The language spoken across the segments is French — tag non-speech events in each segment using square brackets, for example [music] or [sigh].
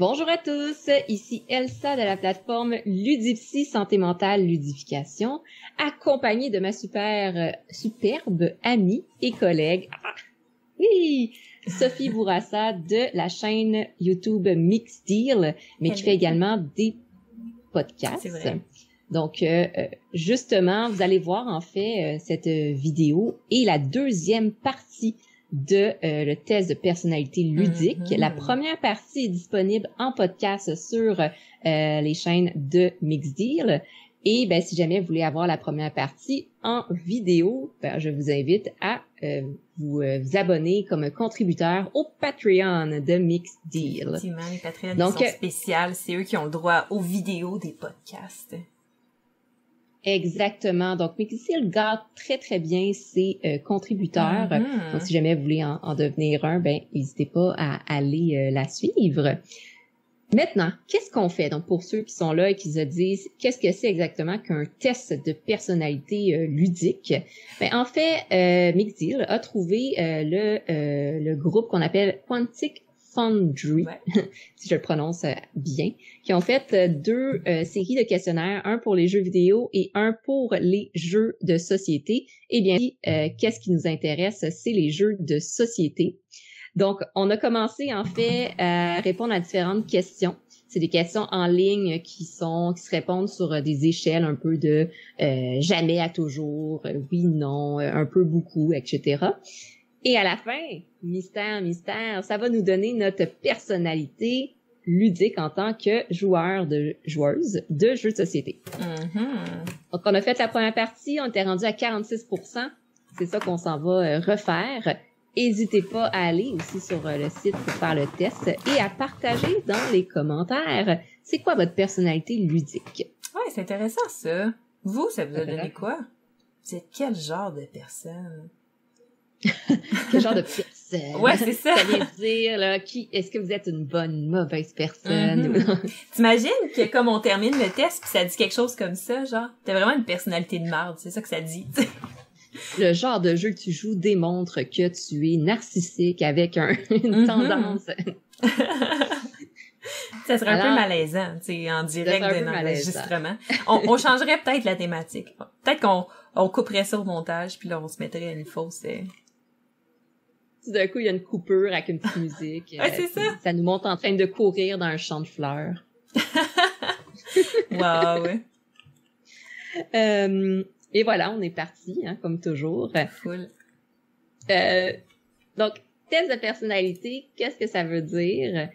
Euh, bonjour à tous, ici Elsa de la plateforme Ludipsy Santé Mentale Ludification, accompagnée de ma super, euh, superbe amie et collègue, ah, [laughs] oui, Sophie Bourassa de la chaîne YouTube Mix Deal, mais qui fait également des podcasts. Donc, euh, justement, vous allez voir en fait cette vidéo et la deuxième partie de euh, le test de personnalité ludique. Mm-hmm. La première partie est disponible en podcast sur euh, les chaînes de Mixdeal. Et ben, si jamais vous voulez avoir la première partie en vidéo, ben, je vous invite à euh, vous, vous, abonner comme contributeur au Patreon de Mixdeal. Effectivement, les Patreons Donc, sont spéciales. C'est eux qui ont le droit aux vidéos des podcasts. Exactement. Donc, Mixil garde très, très bien ses euh, contributeurs. Mm-hmm. Donc, si jamais vous voulez en, devenir un, ben, n'hésitez pas à aller euh, la suivre. Maintenant, qu'est-ce qu'on fait? Donc, pour ceux qui sont là et qui se disent, qu'est-ce que c'est exactement qu'un test de personnalité euh, ludique? Ben, en fait, euh, Mixil a trouvé le, le groupe qu'on appelle Quantic Foundry, [laughs] si je le prononce euh, bien, qui ont fait euh, deux euh, séries de questionnaires, un pour les jeux vidéo et un pour les jeux de société. Eh bien, qu'est-ce qui nous intéresse? C'est les jeux de société. Donc, on a commencé en fait à répondre à différentes questions. C'est des questions en ligne qui sont qui se répondent sur des échelles un peu de jamais à toujours, oui, non, un peu beaucoup, etc. Et à la fin, mystère, mystère, ça va nous donner notre personnalité ludique en tant que joueur de joueuse de jeux de société. Mm-hmm. Donc, on a fait la première partie, on était rendu à 46% C'est ça qu'on s'en va euh, refaire. N'hésitez pas à aller aussi sur euh, le site pour faire le test et à partager dans les commentaires c'est quoi votre personnalité ludique? Ouais, c'est intéressant ça. Vous, ça vous a donné quoi? Vous êtes quel genre de personne? Quel genre de personne? Ouais, c'est ça. Ça vient dire, là, qui, est-ce que vous êtes une bonne, mauvaise personne? Mm-hmm. T'imagines que comme on termine le test puis ça dit quelque chose comme ça, genre, t'as vraiment une personnalité de merde, c'est ça que ça dit, [laughs] Le genre de jeu que tu joues démontre que tu es narcissique avec un, [laughs] une mm-hmm. tendance. [laughs] ça serait un peu malaisant, tu sais, en direct de l'enregistrement. On, on changerait peut-être la thématique. Peut-être qu'on on couperait ça au montage, puis là, on se mettrait à une fausse... Tout d'un coup, il y a une coupure avec une petite musique. ouais, c'est ça. Ça nous montre en train de courir dans un champ de fleurs. [laughs] wow, ouais. Euh, et voilà, on est parti, hein, comme toujours. Cool. Euh, donc, test de personnalité, qu'est-ce que ça veut dire?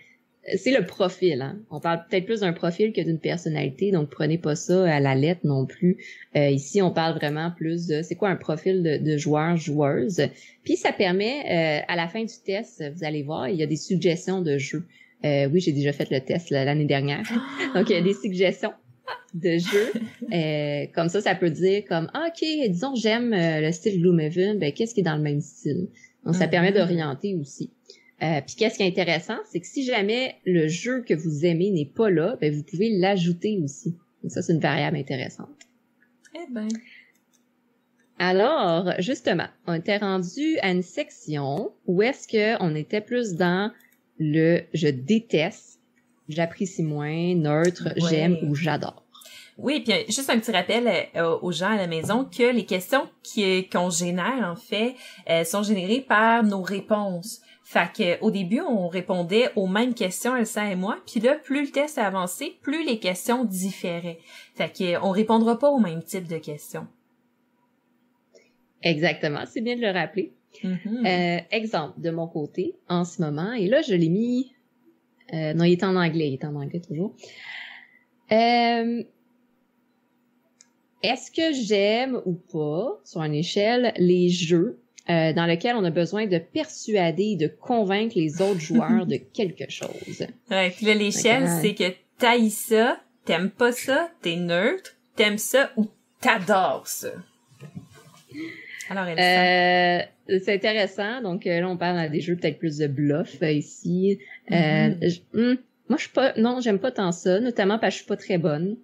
C'est le profil. Hein. On parle peut-être plus d'un profil que d'une personnalité, donc prenez pas ça à la lettre non plus. Euh, ici, on parle vraiment plus de c'est quoi un profil de, de joueur joueuse. Puis ça permet euh, à la fin du test, vous allez voir, il y a des suggestions de jeux. Euh, oui, j'ai déjà fait le test l'année dernière. donc il y a des suggestions de jeux. comme ça, ça peut dire comme ah, ok, disons j'aime le style Gloomhaven, ben qu'est-ce qui est dans le même style? Donc ça permet mm-hmm. d'orienter aussi. Euh, Puis qu'est-ce qui est intéressant, c'est que si jamais le jeu que vous aimez n'est pas là, ben vous pouvez l'ajouter aussi. Donc ça, c'est une variable intéressante. Eh ben. Alors, justement, on était rendu à une section où est-ce que on était plus dans le je déteste, j'apprécie moins, neutre, j'aime ou j'adore. Oui, puis juste un petit rappel euh, aux gens à la maison que les questions qu'on génère en fait euh, sont générées par nos réponses. Fait que au début, on répondait aux mêmes questions, Elsa et moi, puis là, plus le test a avancé, plus les questions différaient. Fait que on répondra pas au même type de questions. Exactement, c'est bien de le rappeler. Mm-hmm. euh, exemple de mon côté, en ce moment, et là, je l'ai mis... Euh, non, il est en anglais, il est en anglais toujours. Euh, Est-ce que j'aime ou pas, sur une échelle, les jeux euh, dans lequel on a besoin de persuader, de convaincre les autres [laughs] joueurs de quelque chose. Ouais, puis là, l'échelle, c'est que t'ailles ça, t'aimes pas ça, t'es neutre, t'aimes ça ou t'adores ça. Alors, euh, c'est intéressant. Donc euh, là, on parle des jeux peut-être plus de bluff euh, ici. Mm-hmm. Hmm, moi, je suis pas, non, j'aime pas tant ça, notamment parce que je suis pas très bonne.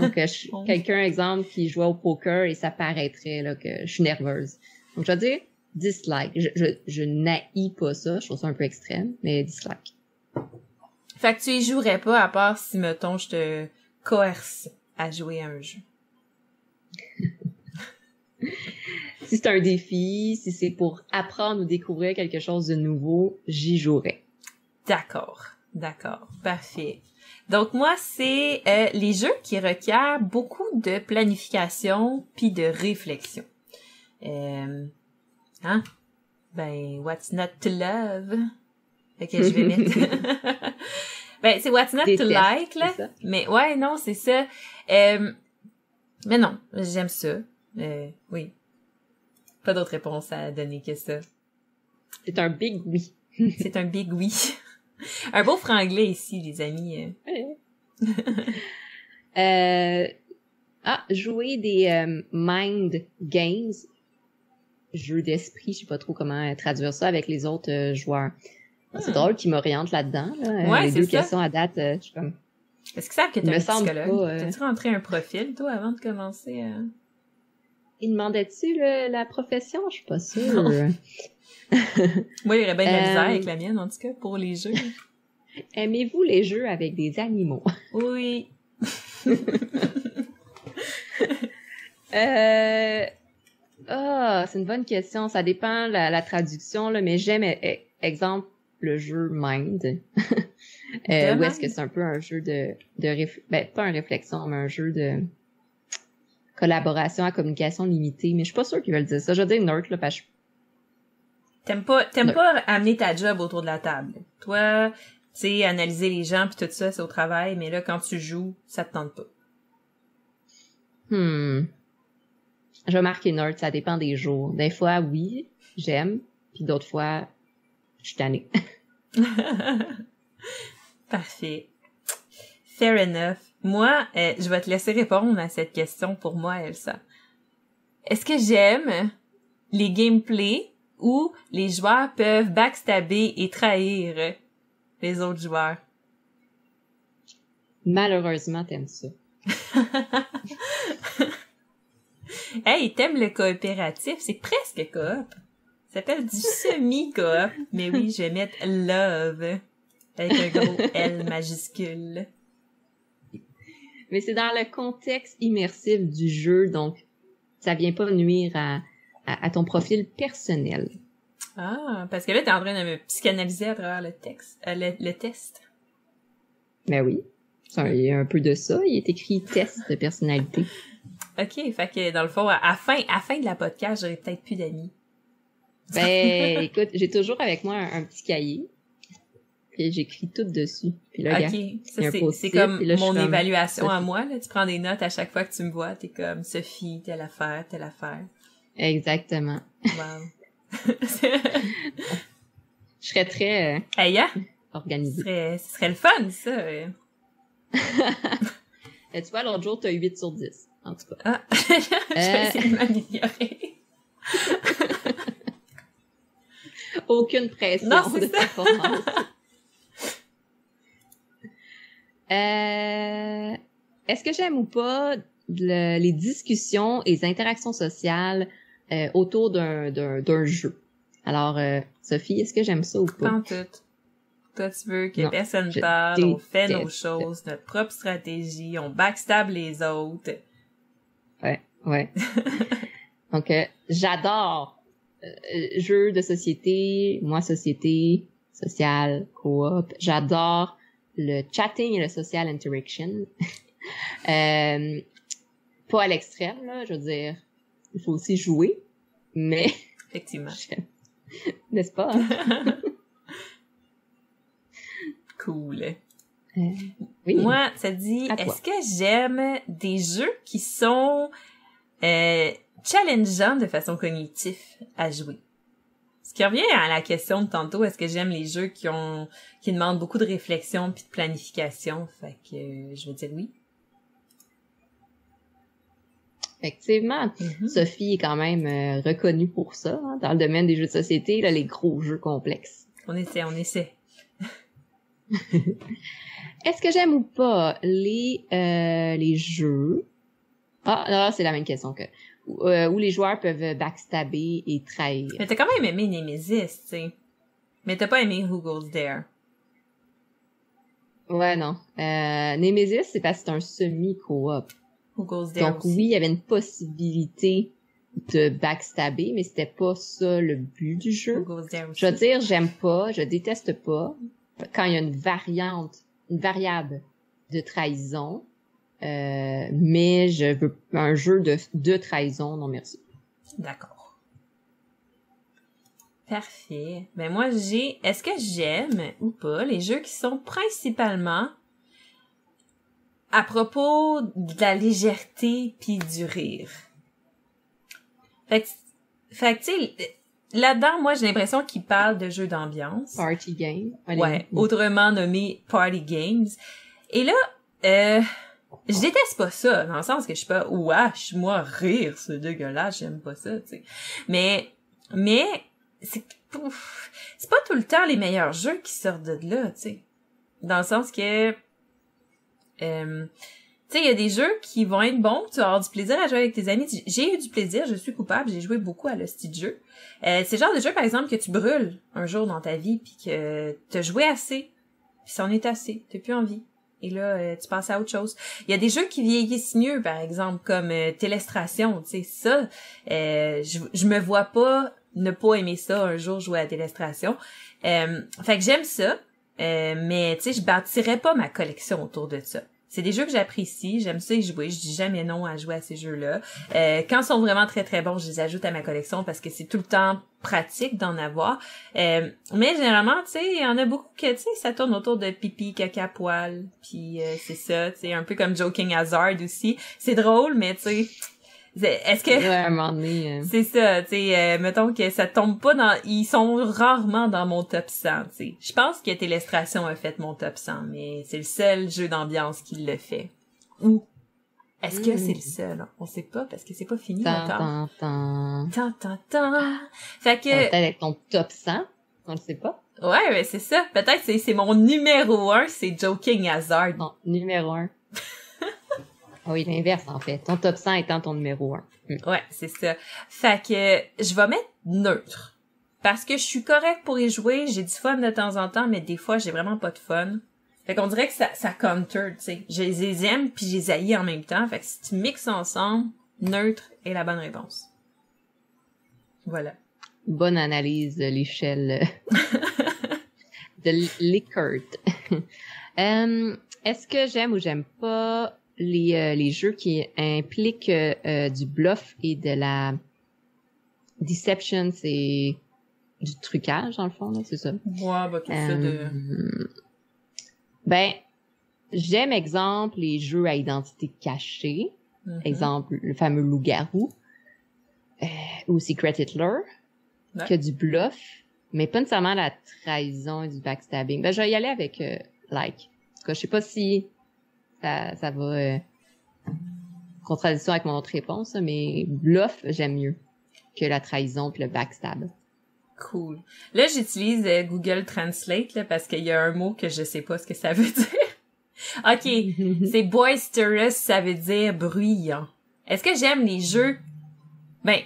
Donc, [laughs] quelqu'un, exemple, qui joue au poker et ça paraîtrait là que je suis nerveuse. Donc, je vais dire, dislike. Je, je, je pas ça, je trouve ça un peu extrême, mais dislike. Fait que tu y jouerais pas à part si, mettons, je te coerce à jouer à un jeu. [laughs] si c'est un défi, si c'est pour apprendre ou découvrir quelque chose de nouveau, j'y jouerais. D'accord, d'accord, parfait. Donc moi, c'est euh, les jeux qui requièrent beaucoup de planification puis de réflexion. Euh, hein? Ben, what's not to love? Fait que je vais mettre... [laughs] [laughs] ben, c'est what's not to like, là. Mais ouais, non, c'est ça. Euh, mais non, j'aime ça. Euh, oui. Pas d'autre réponse à donner que ça. C'est un big oui. [laughs] c'est un big oui. un beau franglais ici, les amis. euh, ah, jouer des euh, mind games, jeux d'esprit, je sais pas trop comment traduire ça avec les autres euh, joueurs. C'est ah. drôle qu'ils m'orientent là-dedans. Là. Ouais, les deux questions à date, je suis comme... Est-ce que ça que t'es un psychologue? T'as-tu rentré un profil, toi, avant de commencer à... Il demandait-tu la profession? Je suis pas sûre. [laughs] Moi, il y aurait bien de la misère avec la mienne, en tout cas, pour les jeux. [laughs] Aimez-vous les jeux avec des animaux? Oui. [laughs] euh... Ah, c'est une bonne question. Ça dépend la, la traduction, là, mais j'aime, e, e, exemple, le jeu Mind. [laughs] euh, où est-ce que c'est un peu un jeu de, de ben, pas un réflexion, mais un jeu de collaboration à communication limitée. Mais je suis pas sûre qu'ils veulent dire ça. Je veux dire nerd, là, parce que T'aimes pas, t'aimes pas amener ta job autour de la table. Toi, tu sais, analyser les gens puis tout ça, c'est au travail, mais là, quand tu joues, ça te tente pas. Hmm. Je vais marquer nerd, ça dépend des jours. Des fois, oui, j'aime, puis d'autres fois, je suis tannée. [laughs] Parfait. Fair enough. Moi, euh, je vais te laisser répondre à cette question pour moi, Elsa. Est-ce que j'aime les gameplays où les joueurs peuvent backstabber et trahir les autres joueurs? Malheureusement, t'aimes ça. [laughs] [laughs] hey, t'aimes le coopératif? C'est presque coop. Ça s'appelle du semi-coop. [laughs] Mais oui, je vais mettre love avec un gros L majuscule. Mais c'est dans le contexte immersif du jeu, donc ça vient pas nuire à, à, ton profil personnel. Ah, parce que là, t'es en train de me psychanalyser à travers le texte, euh, le, test. Ben oui. Il y a un peu de ça. Il est écrit test de personnalité. [laughs] OK, fait que dans le fond, à la fin, à fin de la podcast, j'aurais peut-être plus d'amis. Ben, [laughs] écoute, j'ai toujours avec moi un, petit cahier. Puis j'écris tout dessus. Puis là, OK, c'est comme mon évaluation à moi. Là. Tu prends des notes à chaque fois que tu me vois. T'es comme Sophie, telle affaire, telle affaire. Exactement. Wow. [laughs] je serais très euh, hey, organisée. Ce serait, ce serait le fun, ça. [laughs] Et tu vois, l'autre jour, tu as 8 sur 10, en tout cas. Ah, [laughs] je vais essayer de m'améliorer. [laughs] Aucune pression non, de performance. [laughs] euh, Est-ce que j'aime ou pas le, les discussions et les interactions sociales euh, autour d'un, jeu? Alors, euh, Sophie, est-ce que j'aime ça ou pas? Pas tout. Toi, tu veux que personne parle, on fait nos choses, notre propre stratégie, on backstab les autres. Ouais, ouais. [laughs] Donc, euh, j'adore jeux de société, moi société, social, coop. J'adore le chatting et le social interaction. [laughs] euh, pas à l'extrême, là, je veux dire, il faut aussi jouer, mais... Effectivement. [laughs] N'est-ce pas? cool. Oui. Moi, ça dit, est-ce que j'aime des jeux qui sont euh, challengeants de façon cognitive à jouer? Ce qui revient à la question de tantôt, est-ce que j'aime les jeux qui ont qui demandent beaucoup de réflexion puis de planification? Fait que euh, je veux dire oui. Effectivement, mm-hmm. Sophie est quand même euh, reconnue pour ça hein, dans le domaine des jeux de société, là, les gros jeux complexes. On essaie, on essaie. Est-ce que j'aime ou pas les euh, les jeux? Ah, là, c'est la même question que euh, où les joueurs peuvent backstabber et trahir. Mais t'as quand même aimé Nemesis, tu sais. Mais t'as pas aimé Who Goes There. Ouais, non. Euh, Nemesis, c'est parce que c'est un semi-coop. Donc oui, il y avait une possibilité de backstabber, mais c'était pas ça le but du jeu. Je veux dire, j'aime pas, je déteste pas quand il y a une variante, une variable de trahison, euh, mais je veux un jeu de, trahison, non merci. D'accord. Parfait. Ben moi j'ai, est-ce que j'aime ou pas les jeux qui sont principalement à propos de la légèreté puis du rire? Fait que, fait que tu sais, là-dedans, moi, j'ai l'impression qu'il parle de jeux d'ambiance. Party game. Ouais, autrement nommé party games. Et là, euh, je déteste pas ça, dans le sens que je suis pas, wesh, moi, rire, c'est dégueulasse, j'aime pas ça, tu sais. Mais, mais, c'est, c'est pas tout le temps les meilleurs jeux qui sortent de là, tu sais. Dans le sens que, euh, tu sais, il y a des jeux qui vont être bons, tu vas avoir du plaisir à jouer avec tes amis. J'ai eu du plaisir, je suis coupable, j'ai joué beaucoup à le style jeu. Euh, c'est le genre de jeu, par exemple, que tu brûles un jour dans ta vie, puis que t'as joué assez, puis c'en est assez, t'as plus envie. Et là, euh, tu passes à autre chose. Il y a des jeux qui vieillissent mieux, par exemple, comme euh, Télestration, tu sais, ça, euh, je, je me vois pas ne pas aimer ça un jour jouer à Télestration. fait que j'aime ça, mais tu sais, je bâtirais pas ma collection autour de ça. C'est des jeux que j'apprécie, j'aime ça y jouer, je dis jamais non à jouer à ces jeux-là. Euh, quand ils sont vraiment très très bons, je les ajoute à ma collection parce que c'est tout le temps pratique d'en avoir. Euh, mais généralement, tu sais, il y en a beaucoup que, tu sais, ça tourne autour de pipi, caca, poil, puis euh, c'est ça, tu sais, un peu comme Joking Hazard aussi. C'est drôle, mais tu sais, est-ce que euh. c'est ça, tu sais, euh, mettons que ça tombe pas dans, ils sont rarement dans mon top 100, tu sais. Je pense que Télestration a fait mon top 100, mais c'est le seul jeu d'ambiance qui le fait. Ou est-ce que c'est le hmm. seul? On sait pas parce que c'est pas fini encore. Tant, tant, tant, tant. Fait que peut-être avec ton top 100, on le sait pas. Ouais, mais c'est ça. Peut-être c'est c'est mon numéro 1, c'est Joking Hazard. Non, numéro 1. [laughs] Ah oui, l'inverse, en fait. Ton top 100 étant ton numéro 1. Hmm. Ouais, c'est ça. Fait que je vais mettre neutre. Parce que je suis correct pour y jouer, j'ai du fun de temps en temps, mais des fois, j'ai vraiment pas de fun. Fait qu'on dirait que ça, ça counter, tu sais. Je les aime puis je les haïs en même temps. Fait que si tu mixes ensemble, neutre est la bonne réponse. Voilà. Bonne analyse de l'échelle [laughs] de Likert. [laughs] Euh, est-ce que j'aime ou j'aime pas les, euh, les jeux qui impliquent euh, euh, du bluff et de la deception, c'est du trucage dans le fond, c'est ça. Ouais, bah tout ça de. Ben, j'aime exemple les jeux à identité cachée, mm-hmm. exemple le fameux loup-garou ou Secret Hitler, que du bluff, mais pas nécessairement la trahison et du backstabbing. Ben, je vais y aller avec like. En tout cas, je sais pas si ça, ça va euh, contradiction avec mon autre réponse, mais bluff, j'aime mieux que la trahison puis le backstab. Cool. Là, j'utilise euh, Google Translate là, parce qu'il y a un mot que je sais pas ce que ça veut [laughs] dire. ok, [laughs] c'est boisterous, ça veut dire bruyant. Est-ce que j'aime les jeux? Ben,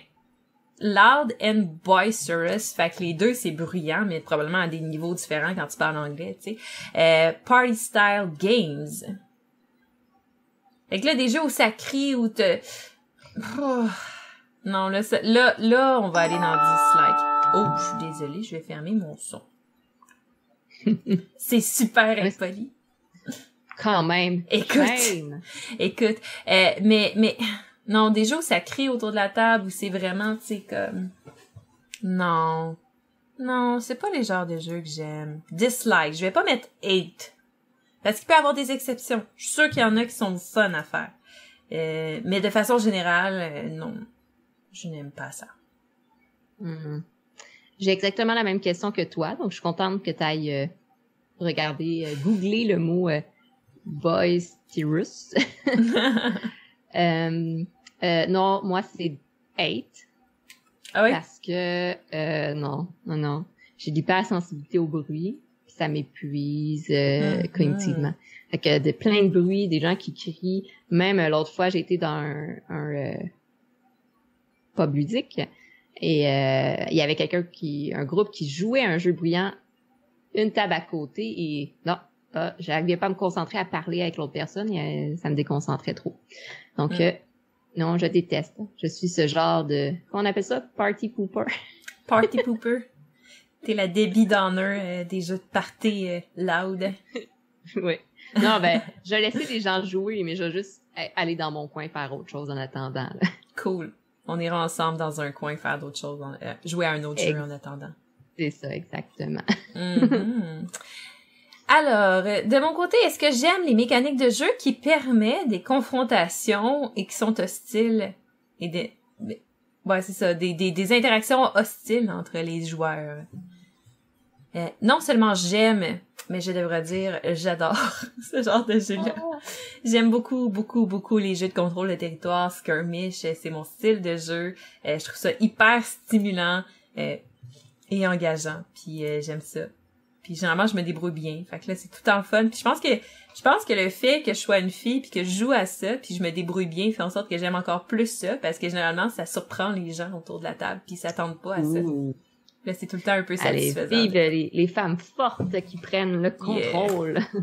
loud and boisterous, fait que les deux c'est bruyant, mais probablement à des niveaux différents quand tu parles anglais, tu sais. Euh, party style games. Fait que là, des jeux où ça crie, où te... Oh. Non, là, là, là, on va aller dans dislike. Oh, je suis désolée, je vais fermer mon son. C'est super impoli. Quand même. Écoute. Écoute. Euh, mais, mais, non, des jeux où ça crie autour de la table, où c'est vraiment, tu sais, comme... Non. Non, c'est pas les genres de jeux que j'aime. Dislike. Je vais pas mettre hate. Parce qu'il peut y avoir des exceptions. Je suis sûre qu'il y en a qui sont fun à faire. Euh, mais de façon générale, euh, non. Je n'aime pas ça. Mm-hmm. J'ai exactement la même question que toi, donc je suis contente que tu ailles euh, regarder, googler le mot boisterous. [laughs] [laughs] non, moi c'est hate. Ah oui? Parce que non, non, non. J'ai d'hypersensibilité au bruit ça m'épuise euh, mm-hmm. cognitivement. Fait que de plein de bruit, des gens qui crient. Même euh, l'autre fois, j'ai été dans un, un euh, pub ludique et euh, il y avait quelqu'un qui, un groupe qui jouait un jeu bruyant, une table à côté et non, ah, j'arrivais pas à me concentrer à parler avec l'autre personne et euh, ça me déconcentrait trop. Donc, mm. euh, non, je déteste. Je suis ce genre de, comment on appelle ça? Party pooper. Party pooper. T'es la débit d'honneur euh, des jeux de party loud. [laughs] oui. Non, ben, je laisser les gens jouer, mais je vais juste aller dans mon coin faire autre chose en attendant. [laughs] Cool. On ira ensemble dans un coin faire d'autres choses, jouer à un autre jeu en attendant. C'est ça, exactement. [laughs] Mm-hmm. Alors, de mon côté, est-ce que j'aime les mécaniques de jeu qui permettent des confrontations et qui sont hostiles et des, ouais, c'est ça, des, des, interactions hostiles entre les joueurs? Euh, non seulement j'aime, mais je devrais dire j'adore [laughs] ce genre de jeu-là. Ah. J'aime beaucoup, beaucoup, beaucoup les jeux de contrôle de territoire, skirmish, c'est mon style de jeu. Euh, je trouve ça hyper stimulant euh, et engageant, puis j'aime ça. Puis généralement, je me débrouille bien. Fait que là, c'est tout temps fun. Puis je pense que je pense que le fait que je sois une fille puis que je joue à ça puis je me débrouille bien fait en sorte que j'aime encore plus ça parce que généralement, ça surprend les gens autour de la table puis ils s'attendent pas à ça. Là, c'est tout le temps un peu satisfaisant. Allez, vive les, les, femmes fortes qui prennent le contrôle. [laughs]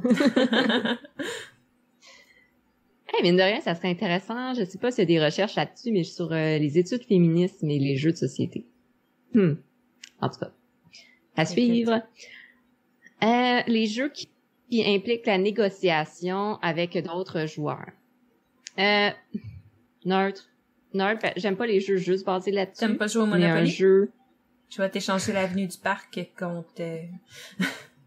hey, mine de rien, ça serait intéressant. Je sais pas s'il y a des recherches là-dessus, mais sur euh, les études féministes et les jeux de société. Hmm. En tout cas, à suivre. Euh, les jeux qui, impliquent la négociation avec d'autres joueurs. Euh, neutre. Neutre, ben, j'aime pas les jeux juste basés là-dessus. T'aimes pas jouer au Monopoly? un jeu... Tu vas t'échanger l'avenue du parc contre... Euh,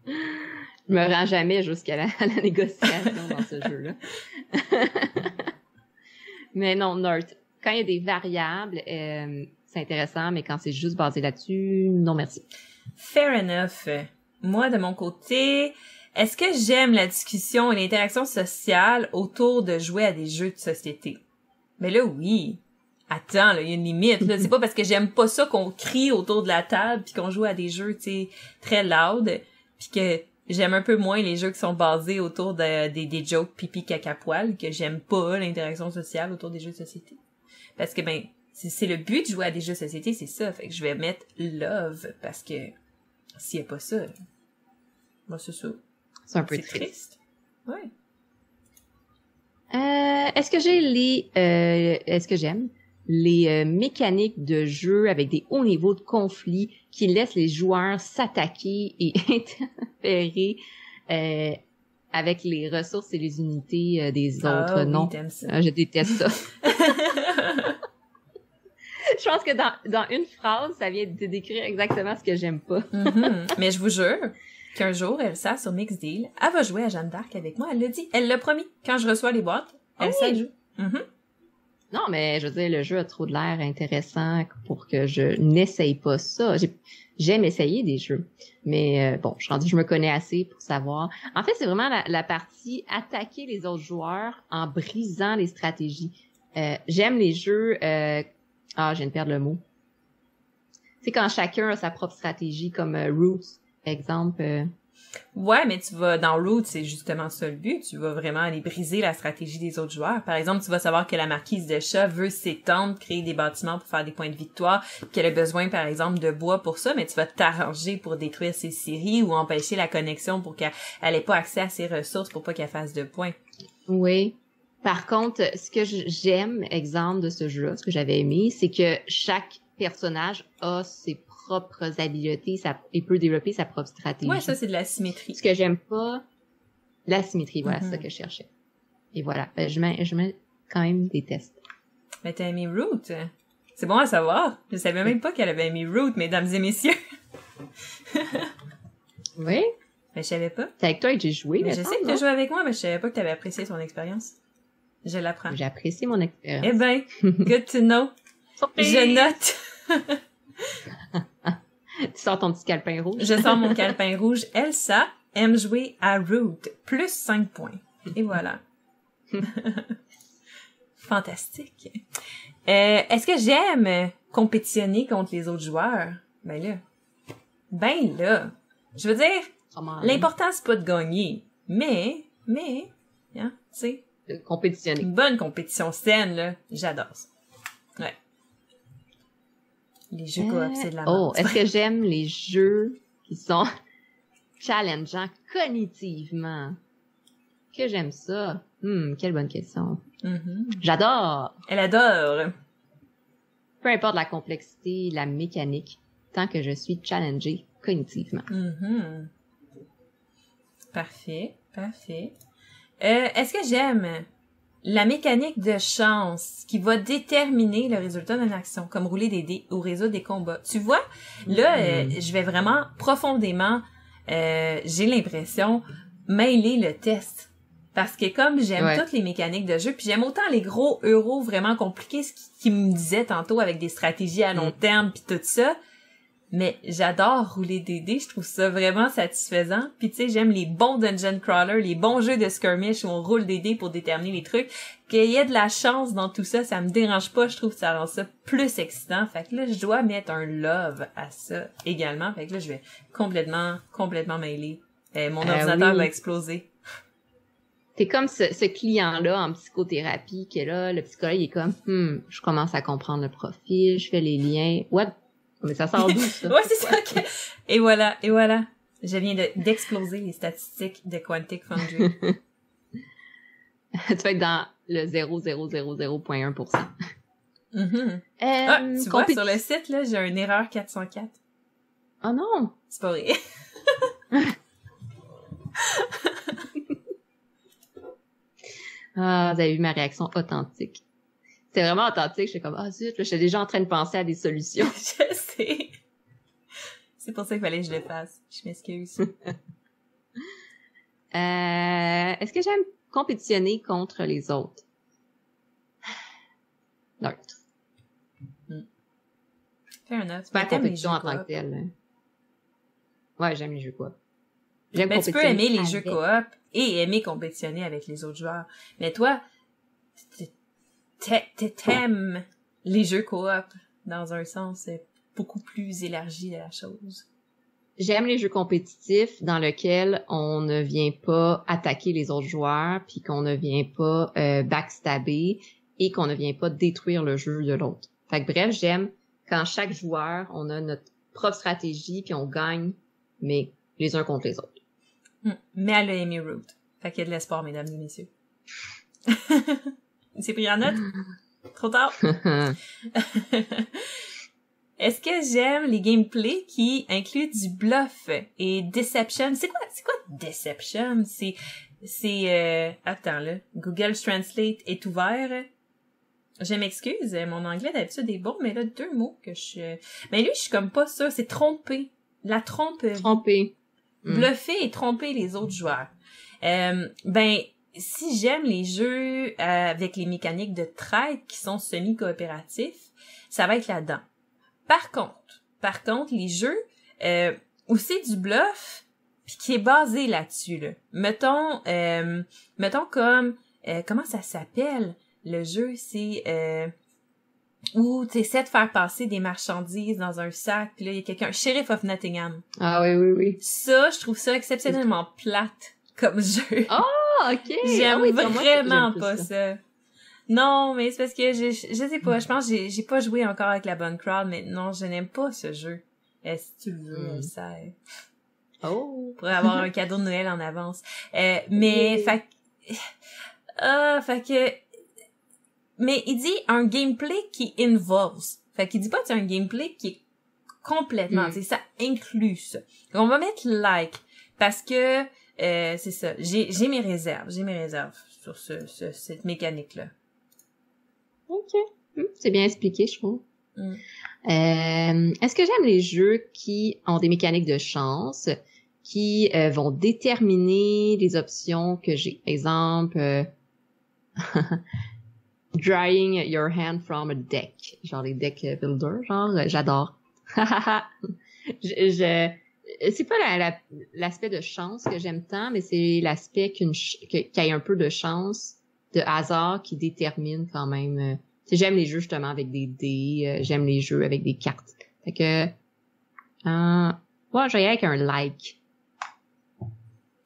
Je me rends jamais jusqu'à la, [laughs] négociation dans ce jeu-là. [laughs] mais non, neutre. Quand il y a des variables, euh, c'est intéressant, mais quand c'est juste basé là-dessus, non merci. Fair enough. Moi, de mon côté, est-ce que j'aime la discussion et l'interaction sociale autour de jouer à des jeux de société? Mais là, oui. Attends, il y a une limite. C'est pas parce que j'aime pas ça qu'on crie autour de la table puis qu'on joue à des jeux, tu très loud, puis que j'aime un peu moins les jeux qui sont basés autour de, des, des jokes pipi caca poil, que j'aime pas l'interaction sociale autour des jeux de société. Parce que ben, c'est le but de jouer à des jeux de société, c'est ça. Fait que je vais mettre love parce que s'il y a pas ça, moi, c'est ça. C'est un peu triste. Ouais. Euh, est-ce que j'ai les, euh, est-ce que j'aime? Les euh, mécaniques de jeu avec des hauts niveaux de conflit qui laissent les joueurs s'attaquer et [laughs] interférer euh, avec les ressources et les unités des ah autres. non, ah, je déteste ça. [laughs] [laughs] je pense que dans, dans une phrase, ça vient de décrire exactement ce que j'aime pas. Mm-hmm. Mais je vous jure, qu'un jour, Elsa, sur Mix Deal, elle va jouer à Jeanne d'Arc avec moi. Elle l'a dit. Elle l'a promis. Quand je reçois les boîtes, elle ah joue. Mm-hmm. Non, mais je veux dire, le jeu a trop de l'air intéressant pour que je n'essaye pas ça. J'aime essayer des jeux. Mais euh, bon, je, je me connais assez pour savoir. En fait, c'est vraiment la, partie attaquer les autres joueurs en brisant les stratégies. Euh, j'aime les jeux... Euh, ah, je viens de perdre le mot. C'est quand chacun a sa propre stratégie, comme Roots exemple. Ouais, mais tu vas dans Root, c'est justement ça le but. Tu vas vraiment aller briser la stratégie des autres joueurs. Par exemple, tu vas savoir que la marquise de chat veut s'étendre, créer des bâtiments pour faire des points de victoire, qu'elle a besoin, par exemple, de bois pour ça, mais tu vas t'arranger pour détruire ses séries ou empêcher la connexion pour qu'elle ait pas accès à ses ressources pour pas qu'elle fasse de points. Oui. Par contre, ce que j'aime, exemple de ce jeu-là, ce que j'avais aimé, c'est que chaque personnage a ses propres habiletés ça, et peut développer sa propre stratégie. Ouais, ça, c'est de la symétrie. Ce que j'aime pas, la symétrie, voilà, c'est ça mm-hmm. que je cherchais. Et voilà, ben, je mets, je mets quand même des tests. Mais t'as aimé Root? C'est bon à savoir. Je savais même pas qu'elle avait aimé Root, mesdames et messieurs. [laughs] oui? Mais je savais pas. C'est avec toi que j'ai joué. Mais je sais que t'as joué avec moi, mais je savais pas que t'avais apprécié son expérience. Je l'apprends. J'ai apprécié mon expérience. Eh ben, [laughs] good to know. je note. [laughs] tu sors ton petit calepin rouge. Je sors mon calepin rouge. Elsa aime jouer à Root. Plus 5 points. Et voilà. [laughs] Fantastique. Euh, Est-ce que j'aime compétitionner contre les autres joueurs? Ben là. Ben là. Je veux dire, l'important c'est pas de gagner. Mais, mais, hein, tu sais. Compétitionner. Une bonne compétition saine, là. J'adore ça. Ouais. Les jeux coop, c'est de la Oh, est-ce que j'aime [laughs] les jeux qui sont [laughs] challengeant cognitivement? Que j'aime ça? Hmm, quelle bonne question. Mm-hmm. J'adore. Elle adore. Peu importe la complexité, la mécanique, tant que je suis challengée cognitivement. Mm-hmm. Parfait, parfait. Euh, Est-ce que j'aime la mécanique de chance qui va déterminer le résultat d'une action, comme rouler des dés ou résoudre des combats. Tu vois, là, euh, je vais vraiment profondément, euh, j'ai l'impression, mêler le test. Parce que comme j'aime Ouais. toutes les mécaniques de jeu, puis j'aime autant les gros euros vraiment compliqués, ce qui, qui me disait tantôt avec des stratégies à long Mm. terme, puis tout ça, mais j'adore rouler des dés, je trouve ça vraiment satisfaisant. Puis tu sais, j'aime les bons dungeon crawlers, les bons jeux de skirmish où on roule des dés pour déterminer les trucs. Qu'il y ait de la chance dans tout ça, ça me dérange pas, je trouve que ça rend ça plus excitant. Fait que là, je dois mettre un love à ça également. Fait que là, je vais complètement, complètement mêler. Euh, mon Euh, ordinateur oui. va exploser. T'es comme ce, ce client-là en psychothérapie qui est là, le psychologue est comme, hmm, je commence à comprendre le profil, je fais les liens. What? Mais ça sort d'où, ça? [laughs] ouais, c'est ça. que- [laughs] Et voilà, et voilà. Je viens de- d'exploser les statistiques de Quantic Foundry. [laughs] tu vas être dans le 0,000.1%. Mhm. Euh, Ah, tu vois, sur le site, là, j'ai une erreur 404. Oh non! C'est pas vrai. Ah, vous avez vu ma réaction authentique. C'était vraiment authentique. J'étais comme, ah zut, là, j'étais déjà en train de penser à des solutions. [laughs] je sais. C'est pour ça qu'il fallait que je le fasse. Je m'excuse. [laughs] Euh, est-ce que j'aime compétitionner contre les autres? Neutre. Fair enough. C'est pas la Mais compétition en tant que coop. telle. hein. Ouais, j'aime les jeux quoi. J'aime Ben, tu peux aimer les jeux coop et aimer compétitionner avec les autres joueurs. Mais toi, t'aimes les jeux coop dans un sens euh, beaucoup plus élargi de la chose. J'aime les jeux compétitifs dans lesquels on ne vient pas attaquer les autres joueurs, puis qu'on ne vient pas euh, backstabber et qu'on ne vient pas détruire le jeu de l'autre. Fait que bref, j'aime quand chaque joueur, on a notre propre stratégie, puis on gagne, mais les uns contre les autres. Hmm. Mais elle a aimé Root. Fait qu'il y a de l'espoir, mesdames et messieurs. [laughs] C'est pris en note? [laughs] Trop tard? [laughs] Est-ce que j'aime les gameplays qui incluent du bluff et deception? C'est quoi, c'est quoi deception? C'est, c'est, euh, attends là. Google Translate est ouvert. Je m'excuse, mon anglais d'habitude est bon, mais là, deux mots que je, mais lui, je suis comme pas sûre. C'est tromper. La trompe, Trompé. Mm. bluffer et tromper les autres joueurs. Euh, ben, si j'aime les jeux euh, avec les mécaniques de trade qui sont semi-coopératifs, ça va être là-dedans. Par contre, par contre, les jeux euh, où c'est du bluff, puis qui est basé là-dessus, là. Mettons, euh, mettons comme, euh, comment ça s'appelle? Le jeu, c'est... Euh, où tu essaies de faire passer des marchandises dans un sac, puis là, il y a quelqu'un... Sheriff of Nottingham. Ah oui, oui, oui. Ça, je trouve ça exceptionnellement plate comme jeu. Ah, ok. J'aime Ah oui, toi, moi, vraiment pas ça. Non, mais c'est parce que je, je sais pas, je pense que j'ai, pas joué encore avec la bonne crowd, mais non, je n'aime pas ce jeu. Euh, si tu le veux, Mm. ça Oh. pour avoir un cadeau de Noël en avance. Euh, mais, fait que- ah, fait que, mais il dit un gameplay qui involves. Fait qu'il dit pas que c'est un gameplay qui est complètement, Mm. ça inclut ça. Donc, on va mettre like parce que euh, c'est ça. J'ai j'ai mes réserves, j'ai mes réserves sur ce, ce- cette mécanique là. Ok. Hmm, C'est bien expliqué, je trouve. Mm. Euh, Est-ce que j'aime les jeux qui ont des mécaniques de chance, qui euh, vont déterminer les options que j'ai? Exemple, euh, [laughs] drying your hand from a deck, genre les deck builder, genre j'adore. [laughs] je, je c'est pas la- la- l'aspect de chance que j'aime tant, mais c'est l'aspect qu'une qu'il y ait un peu de chance, de hasard qui détermine quand même. euh, j'aime les jeux justement avec des dés, euh, j'aime les jeux avec des cartes. Fait que, euh, ouais, avec un like.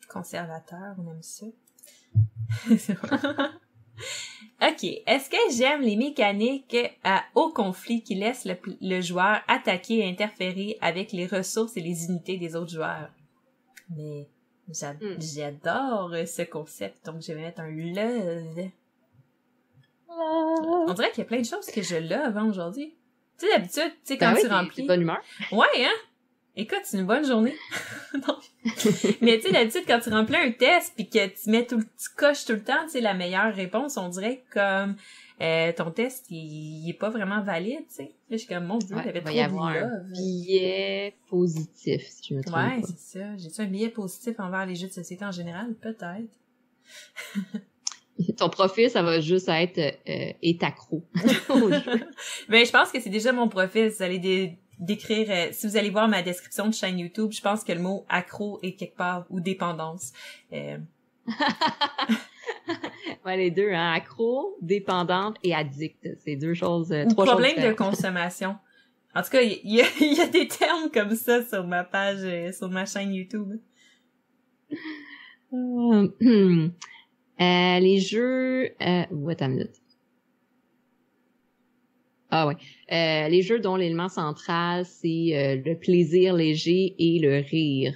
Conservateur, on aime ça. [laughs] ok. Est-ce que j'aime les mécaniques à haut conflit qui laissent le, le joueur attaquer et interférer avec les ressources et les unités des autres joueurs? Mais hmm. j'adore ce concept, donc je vais mettre un love. On dirait qu'il y a plein de choses que je love hein, aujourd'hui. Tu sais, d'habitude, tu sais, quand ben tu remplis. bonne humeur. Ouais, hein? Écoute, c'est une bonne journée. [laughs] Mais tu sais, d'habitude, quand tu remplis un test puis que tu mets tout, tu coches tout le temps, tu sais, la meilleure réponse, on dirait comme euh, ton test, il, est pas vraiment valide, tu sais. Là, je suis comme, mon dieu, t'avais trop avoir un billet positif, si je me trompe Ouais, c'est ça. J'ai-tu un billet positif envers les jeux de société en général? Peut-être. Ton profil, ça va juste être euh, est accro. [laughs] [laughs] ben, je pense que c'est déjà mon profil. Vous allez décrire, euh, si vous allez voir ma description de chaîne YouTube, je pense que le mot accro est quelque part ou dépendance. Euh... [laughs] ouais, les deux, hein, accro, dépendante et addict. C'est deux choses, euh, trois problème de consommation. En tout cas, il y, [laughs] y, a des termes comme ça sur ma page, euh, sur ma chaîne YouTube. Euh, [clears throat] les jeux... Euh, wait a minute. Ah ouais. Euh, les jeux dont l'élément central, c'est euh, le plaisir léger et le rire.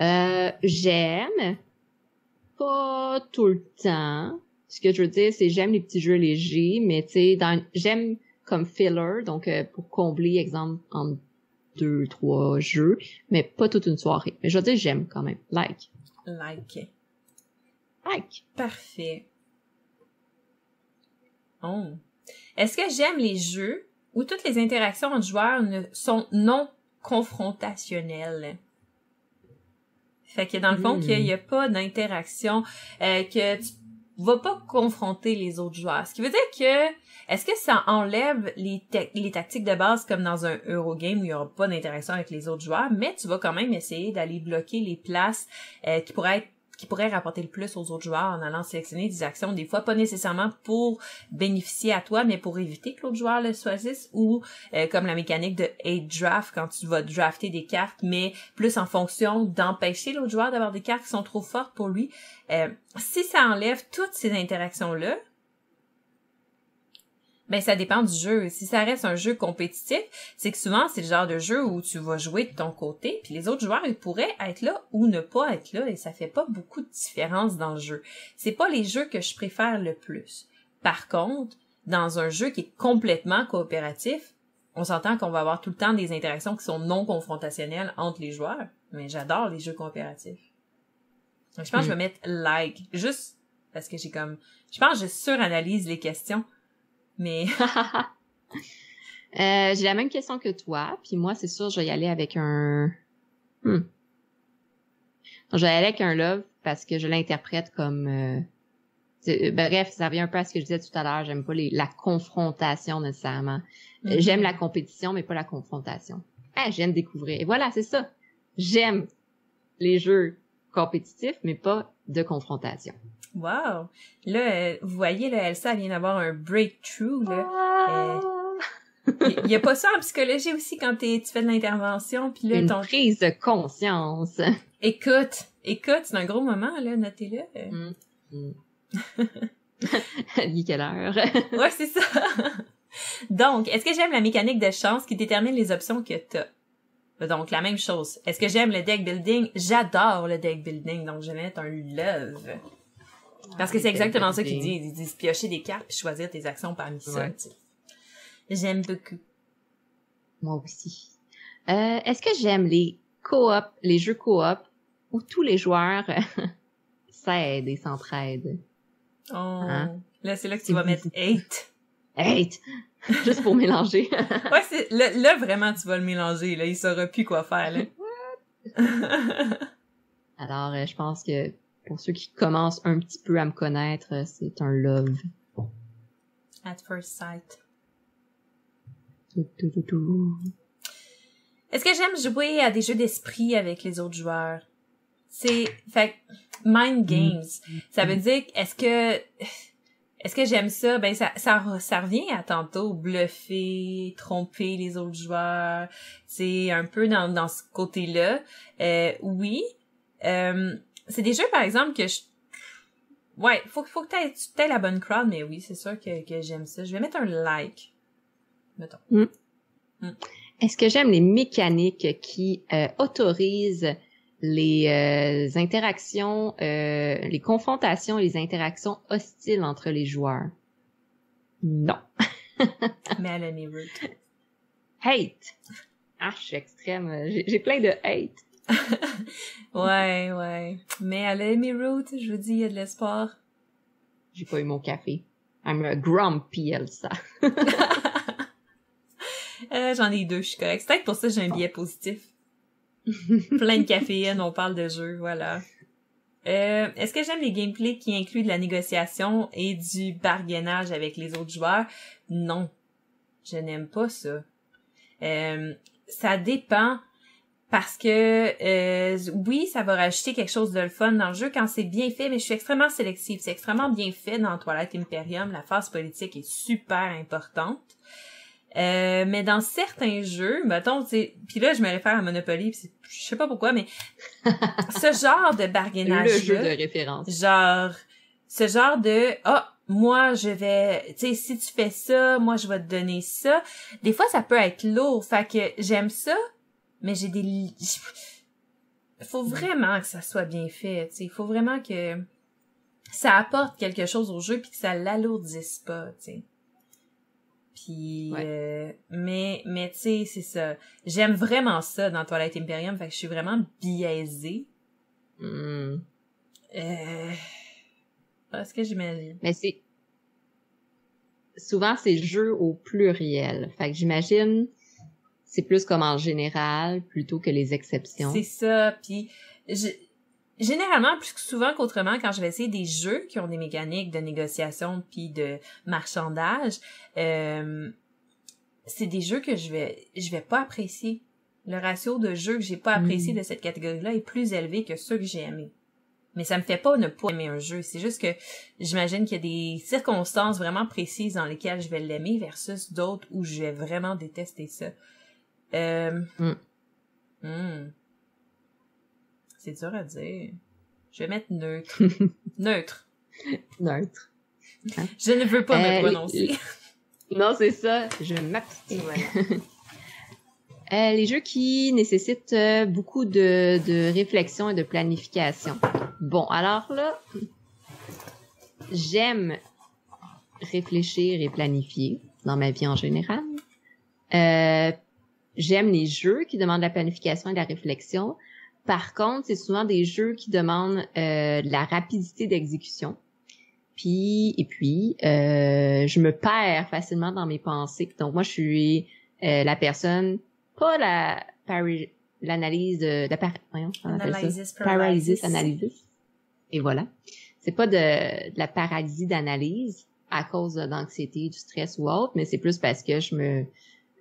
Euh, j'aime. Pas tout le temps. Ce que je veux dire, c'est j'aime les petits jeux légers, mais tu sais, dans j'aime comme filler, donc pour combler, exemple, en deux, trois jeux, mais pas toute une soirée. Mais je veux dire, j'aime quand même. Like. Like. Like. Parfait. Oh. Est-ce que j'aime les jeux où toutes les interactions entre joueurs ne sont non confrontationnelles? Fait que dans le fond, qu'il n'y a pas d'interaction, euh, que tu vas pas confronter les autres joueurs. Ce qui veut dire que est-ce que ça enlève les, les tactiques de base comme dans un Eurogame où il y aura pas d'interaction avec les autres joueurs, mais tu vas quand même essayer d'aller bloquer les places euh, qui pourraient être qui pourrait rapporter le plus aux autres joueurs en allant sélectionner des actions, des fois pas nécessairement pour bénéficier à toi, mais pour éviter que l'autre joueur le choisisse, ou euh, comme la mécanique de hate draft, quand tu vas drafter des cartes, mais plus en fonction d'empêcher l'autre joueur d'avoir des cartes qui sont trop fortes pour lui. Euh, si ça enlève toutes ces interactions-là, ben ça dépend du jeu. Si ça reste un jeu compétitif, c'est que souvent c'est le genre de jeu où tu vas jouer de ton côté, puis les autres joueurs ils pourraient être là ou ne pas être là et ça fait pas beaucoup de différence dans le jeu. C'est pas les jeux que je préfère le plus. Par contre, dans un jeu qui est complètement coopératif, on s'entend qu'on va avoir tout le temps des interactions qui sont non confrontationnelles entre les joueurs, mais j'adore les jeux coopératifs. Donc, je pense que je vais hmm. mettre like juste parce que j'ai comme je pense que je suranalyse les questions mais [laughs] euh, j'ai la même question que toi, puis moi c'est sûr je vais y aller avec un hmm. je vais y aller avec un love parce que je l'interprète comme euh... euh bref, ça revient un peu à ce que je disais tout à l'heure, j'aime pas les... la confrontation nécessairement. Mm-hmm. J'aime la compétition mais pas la confrontation. Ah, j'aime découvrir. Et voilà, c'est ça. J'aime les jeux compétitifs mais pas de confrontation. Wow! Là, euh, vous voyez, là, Elsa vient d'avoir un breakthrough, là. Ah! Il y, a pas ça en psychologie aussi quand tu fais de l'intervention puis là Une prise de conscience. Écoute, écoute, c'est un gros moment là, notez-le. Mm. Mm. [laughs] quelle heure Ouais, c'est ça. Donc, est-ce que j'aime la mécanique de chance qui détermine les options que tu Donc, la même chose. Est-ce que j'aime le deck building? J'adore le deck building, donc je vais mettre un love. Parce que c'est exactement ça qu'ils disent. Ils disent piocher des cartes puis choisir tes actions parmi ça. J'aime beaucoup. Moi aussi. Euh, Est-ce que j'aime les coop, les jeux coop où tous les joueurs [laughs] s'aident et s'entraident? Oh. Hein? Là, c'est là que tu vas [laughs] mettre hate. Hate! [laughs] Juste pour mélanger. [laughs] ouais, c'est, là, là, vraiment, tu vas le mélanger, là. Il saura plus quoi faire, là. [laughs] Alors, euh, je pense que pour ceux qui commencent un petit peu à me connaître, euh, c'est un love. At first sight. Est-ce que j'aime jouer à des jeux d'esprit avec les autres joueurs? C'est, fait, mind games. Ça veut dire, est-ce que, est-ce que j'aime ça? Ben, ça, ça, ça revient à tantôt, bluffer, tromper les autres joueurs. C'est un peu dans, dans ce côté-là. Euh, oui. Euh, c'est des jeux, par exemple, que je... Ouais, faut, faut que tu aies la bonne crowd, mais oui, c'est sûr que, que j'aime ça. Je vais mettre un like. Mettons. Mm. Mm. Est-ce que j'aime les mécaniques qui euh, autorisent les euh, interactions, euh, les confrontations et les interactions hostiles entre les joueurs. Non. [laughs] Melanie Root. Hate. Ah, je suis extrême. J'ai plein de hate. [laughs] ouais, ouais. Mais Melanie Root, je vous dis, il y a de l'espoir. J'ai pas eu mon café. I'm a grumpy Elsa. [laughs] euh, J'en ai deux, je suis correct. C'est peut-être pour ça que j'ai un billet positif. [laughs] Plein de caféine, on parle de jeu, voilà. Euh, Est-ce que j'aime les gameplays qui incluent de la négociation et du bargainage avec les autres joueurs? Non. Je n'aime pas ça. Euh, ça dépend parce que euh, oui, ça va rajouter quelque chose de le fun dans le jeu quand c'est bien fait, mais je suis extrêmement sélective. C'est extrêmement bien fait dans Twilight Imperium. La phase politique est super importante. Euh, mais dans certains jeux, mettons, puis là, je me réfère à Monopoly, pis je sais pas pourquoi, mais [laughs] ce genre de bargainage Le jeu de référence. Genre, ce genre de, ah, moi, je vais, tu sais, si tu fais ça, moi, je vais te donner ça. Des fois, ça peut être lourd, fait que j'aime ça, mais j'ai des... faut vraiment que ça soit bien fait, tu sais. Il faut vraiment que ça apporte quelque chose au jeu puis que ça l'alourdisse pas, tu sais. Puis, euh, mais, mais tu sais, c'est ça. J'aime vraiment ça dans Twilight Imperium, fait que je suis vraiment biaisée. Hmm. Euh... Est-ce que j'imagine? Mais c'est... Souvent, c'est jeu au pluriel. Fait que j'imagine c'est plus comme en général plutôt que les exceptions. C'est ça. Puis généralement, plus souvent qu'autrement, quand je vais essayer des jeux qui ont des mécaniques de négociation puis de marchandage, euh, c'est des jeux que je vais je vais pas apprécier. Le ratio de jeux que j'ai pas apprécié mm. de cette catégorie-là est plus élevé que ceux que j'ai aimés. Mais ça me fait pas ne pas aimer un jeu. C'est juste que j'imagine qu'il y a des circonstances vraiment précises dans lesquelles je vais l'aimer versus d'autres où je vais vraiment détester ça. Euh... Mm. Hmm. C'est dur à dire. Je vais mettre neutre. [laughs] neutre. Neutre. Hein? Je ne veux pas me euh, prononcer. [laughs] Non, c'est ça. Je m'abstiens. [laughs] euh, les jeux qui nécessitent euh, beaucoup de, de réflexion et de planification. Bon, alors là, j'aime réfléchir et planifier dans ma vie en général. Euh, J'aime les jeux qui demandent la planification et la réflexion. Par contre, c'est souvent des jeux qui demandent euh, de la rapidité d'exécution. Puis et puis, euh, je me perds facilement dans mes pensées. Donc moi, je suis euh, la personne, pas la l'analyse de, la par, voyons, analysis, paralysis, analysis. Et voilà. C'est pas de, de la paralysie d'analyse à cause d'anxiété, du stress ou autre, mais c'est plus parce que je me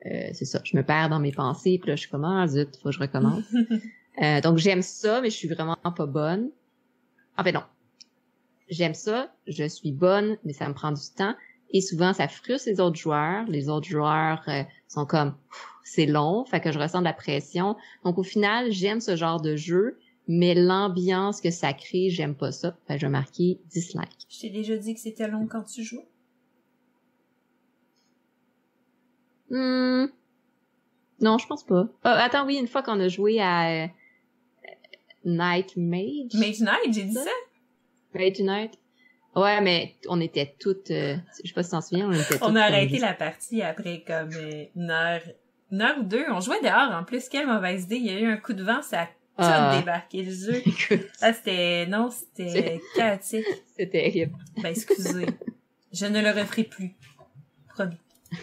euh, c'est ça, je me perds dans mes pensées, puis là, je suis comme, ah, zut, faut que je recommence. [laughs] euh, donc, j'aime ça, mais je suis vraiment pas bonne. En fait, non. J'aime ça, je suis bonne, mais ça me prend du temps. Et souvent, ça frustre les autres joueurs. Les autres joueurs euh, sont comme, c'est long, fait que je ressens de la pression. Donc, au final, j'aime ce genre de jeu, mais l'ambiance que ça crée, j'aime pas ça. Fait que je vais marquer dislike. Je t'ai déjà dit que c'était long quand tu joues. Hmm. Non, je pense pas. Oh, attends, oui, une fois qu'on a joué à euh, Night Mage. Mage Night, j'ai dit ça? Mage Night. Ouais, mais on était toutes, euh, je sais pas si t'en souviens, on était toutes. On a arrêté la partie après comme euh, une heure, une heure ou deux. On jouait dehors en plus. Quelle mauvaise idée. Il y a eu un coup de vent, ça a tout ah. débarqué le jeu. [laughs] ah, c'était, non, c'était chaotique. [laughs] C'était terrible. Ben, excusez. Je ne le referai plus. Promis.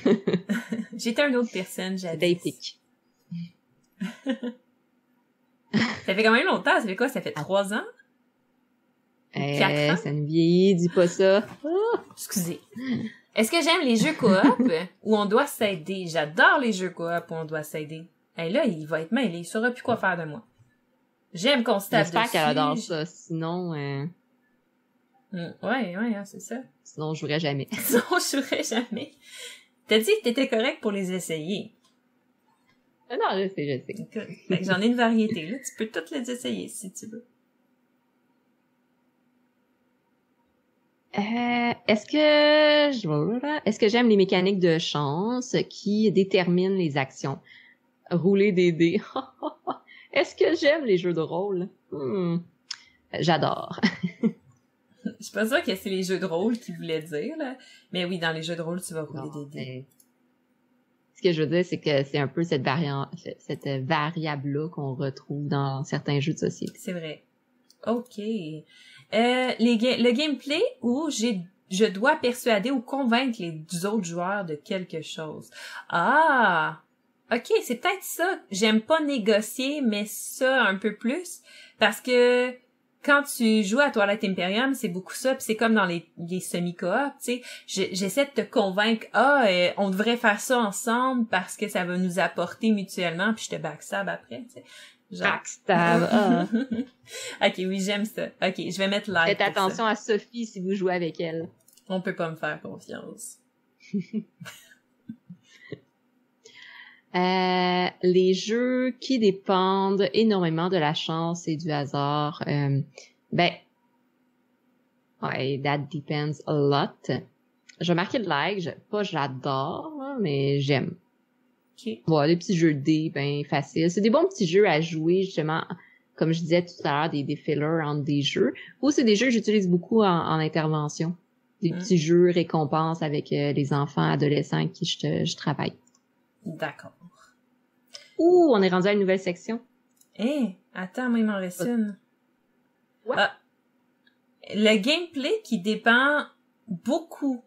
[laughs] J'étais une autre personne, j'avais. épique. [laughs] ça fait quand même longtemps, ça fait quoi? Ça fait trois ans? Eh, ans? Ça nous vieillit, dis pas ça. [laughs] Excusez. Est-ce que j'aime les jeux coop [laughs] où on doit s'aider? J'adore les jeux coop où on doit s'aider. Et là, il va être mêlé, il saura plus quoi faire de moi. J'aime qu'on se tape J'espère qu'elle adore ça, sinon... Euh... Mm, ouais, ouais, hein, c'est ça. Sinon, je jouerais jamais. sinon, je jouerais jamais. T'as dit que t'étais correct pour les essayer. Ah non, je sais, je sais. J'en ai une variété, là. Tu peux toutes les essayer si tu veux. Euh, est-ce que est-ce que j'aime les mécaniques de chance qui déterminent les actions? Rouler des dés. [laughs] Est-ce que j'aime les jeux de rôle? Hmm. J'adore. Je suis pas sûre que c'est les jeux de rôle qu'il voulait dire, là. Mais oui, dans les jeux de rôle, tu vas rouler des dés. Ce que je veux dire, c'est que c'est un peu cette variante, cette variable-là qu'on retrouve dans certains jeux de société. C'est vrai. OK. Euh, les le gameplay où j'ai je dois persuader ou convaincre les autres joueurs de quelque chose. Ah! OK, c'est peut-être ça. J'aime pas négocier, mais ça un peu plus. Parce que quand tu joues à Twilight Imperium, c'est beaucoup ça, puis c'est comme dans les, les semi-coop, tu sais, j'essaie de te convaincre, ah, euh, on devrait faire ça ensemble parce que ça va nous apporter mutuellement, puis je te backstab après, tu sais. Backstab. Ah. [laughs] ok, oui, j'aime ça. Ok, je vais mettre like. Faites attention à Sophie si vous jouez avec elle. On peut pas me faire confiance. [laughs] Euh, les jeux qui dépendent énormément de la chance et du hasard, euh, ben, ouais, that depends a lot. Je marquer le like, je, pas j'adore, mais j'aime. Okay. Voilà, des petits jeux de dés, ben faciles. C'est des bons petits jeux à jouer, justement, comme je disais tout à l'heure, des, des fillers entre des jeux. Ou c'est des jeux que j'utilise beaucoup en, intervention. Des mm. petits jeux récompenses avec euh, les enfants, adolescents avec qui je, je travaille. D'accord. Ouh, on est rendu à une nouvelle section. Eh, attends, moi, il m'en reste une. Ah. le gameplay qui dépend beaucoup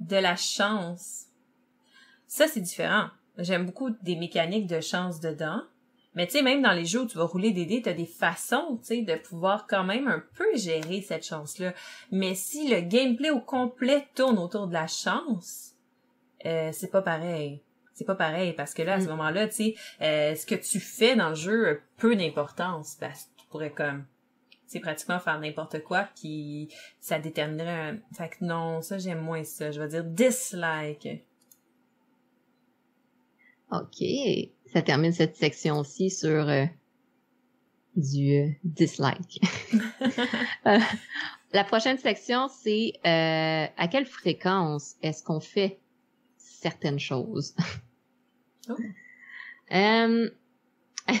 de la chance. Ça, c'est différent. J'aime beaucoup des mécaniques de chance dedans. Mais tu sais, même dans les jeux où tu vas rouler des dés, t'as des façons, tu sais, de pouvoir quand même un peu gérer cette chance-là. Mais si le gameplay au complet tourne autour de la chance, euh, c'est pas pareil c'est pas pareil parce que là à ce mm. moment-là tu sais euh, ce que tu fais dans le jeu a peu d'importance parce que tu pourrais comme c'est pratiquement faire n'importe quoi qui ça déterminerait un... fait que non ça j'aime moins ça je vais dire dislike ok ça termine cette section ci sur euh, du euh, dislike [laughs] la prochaine section c'est à quelle fréquence est-ce qu'on fait certaines choses? [laughs] Oh. euh, à,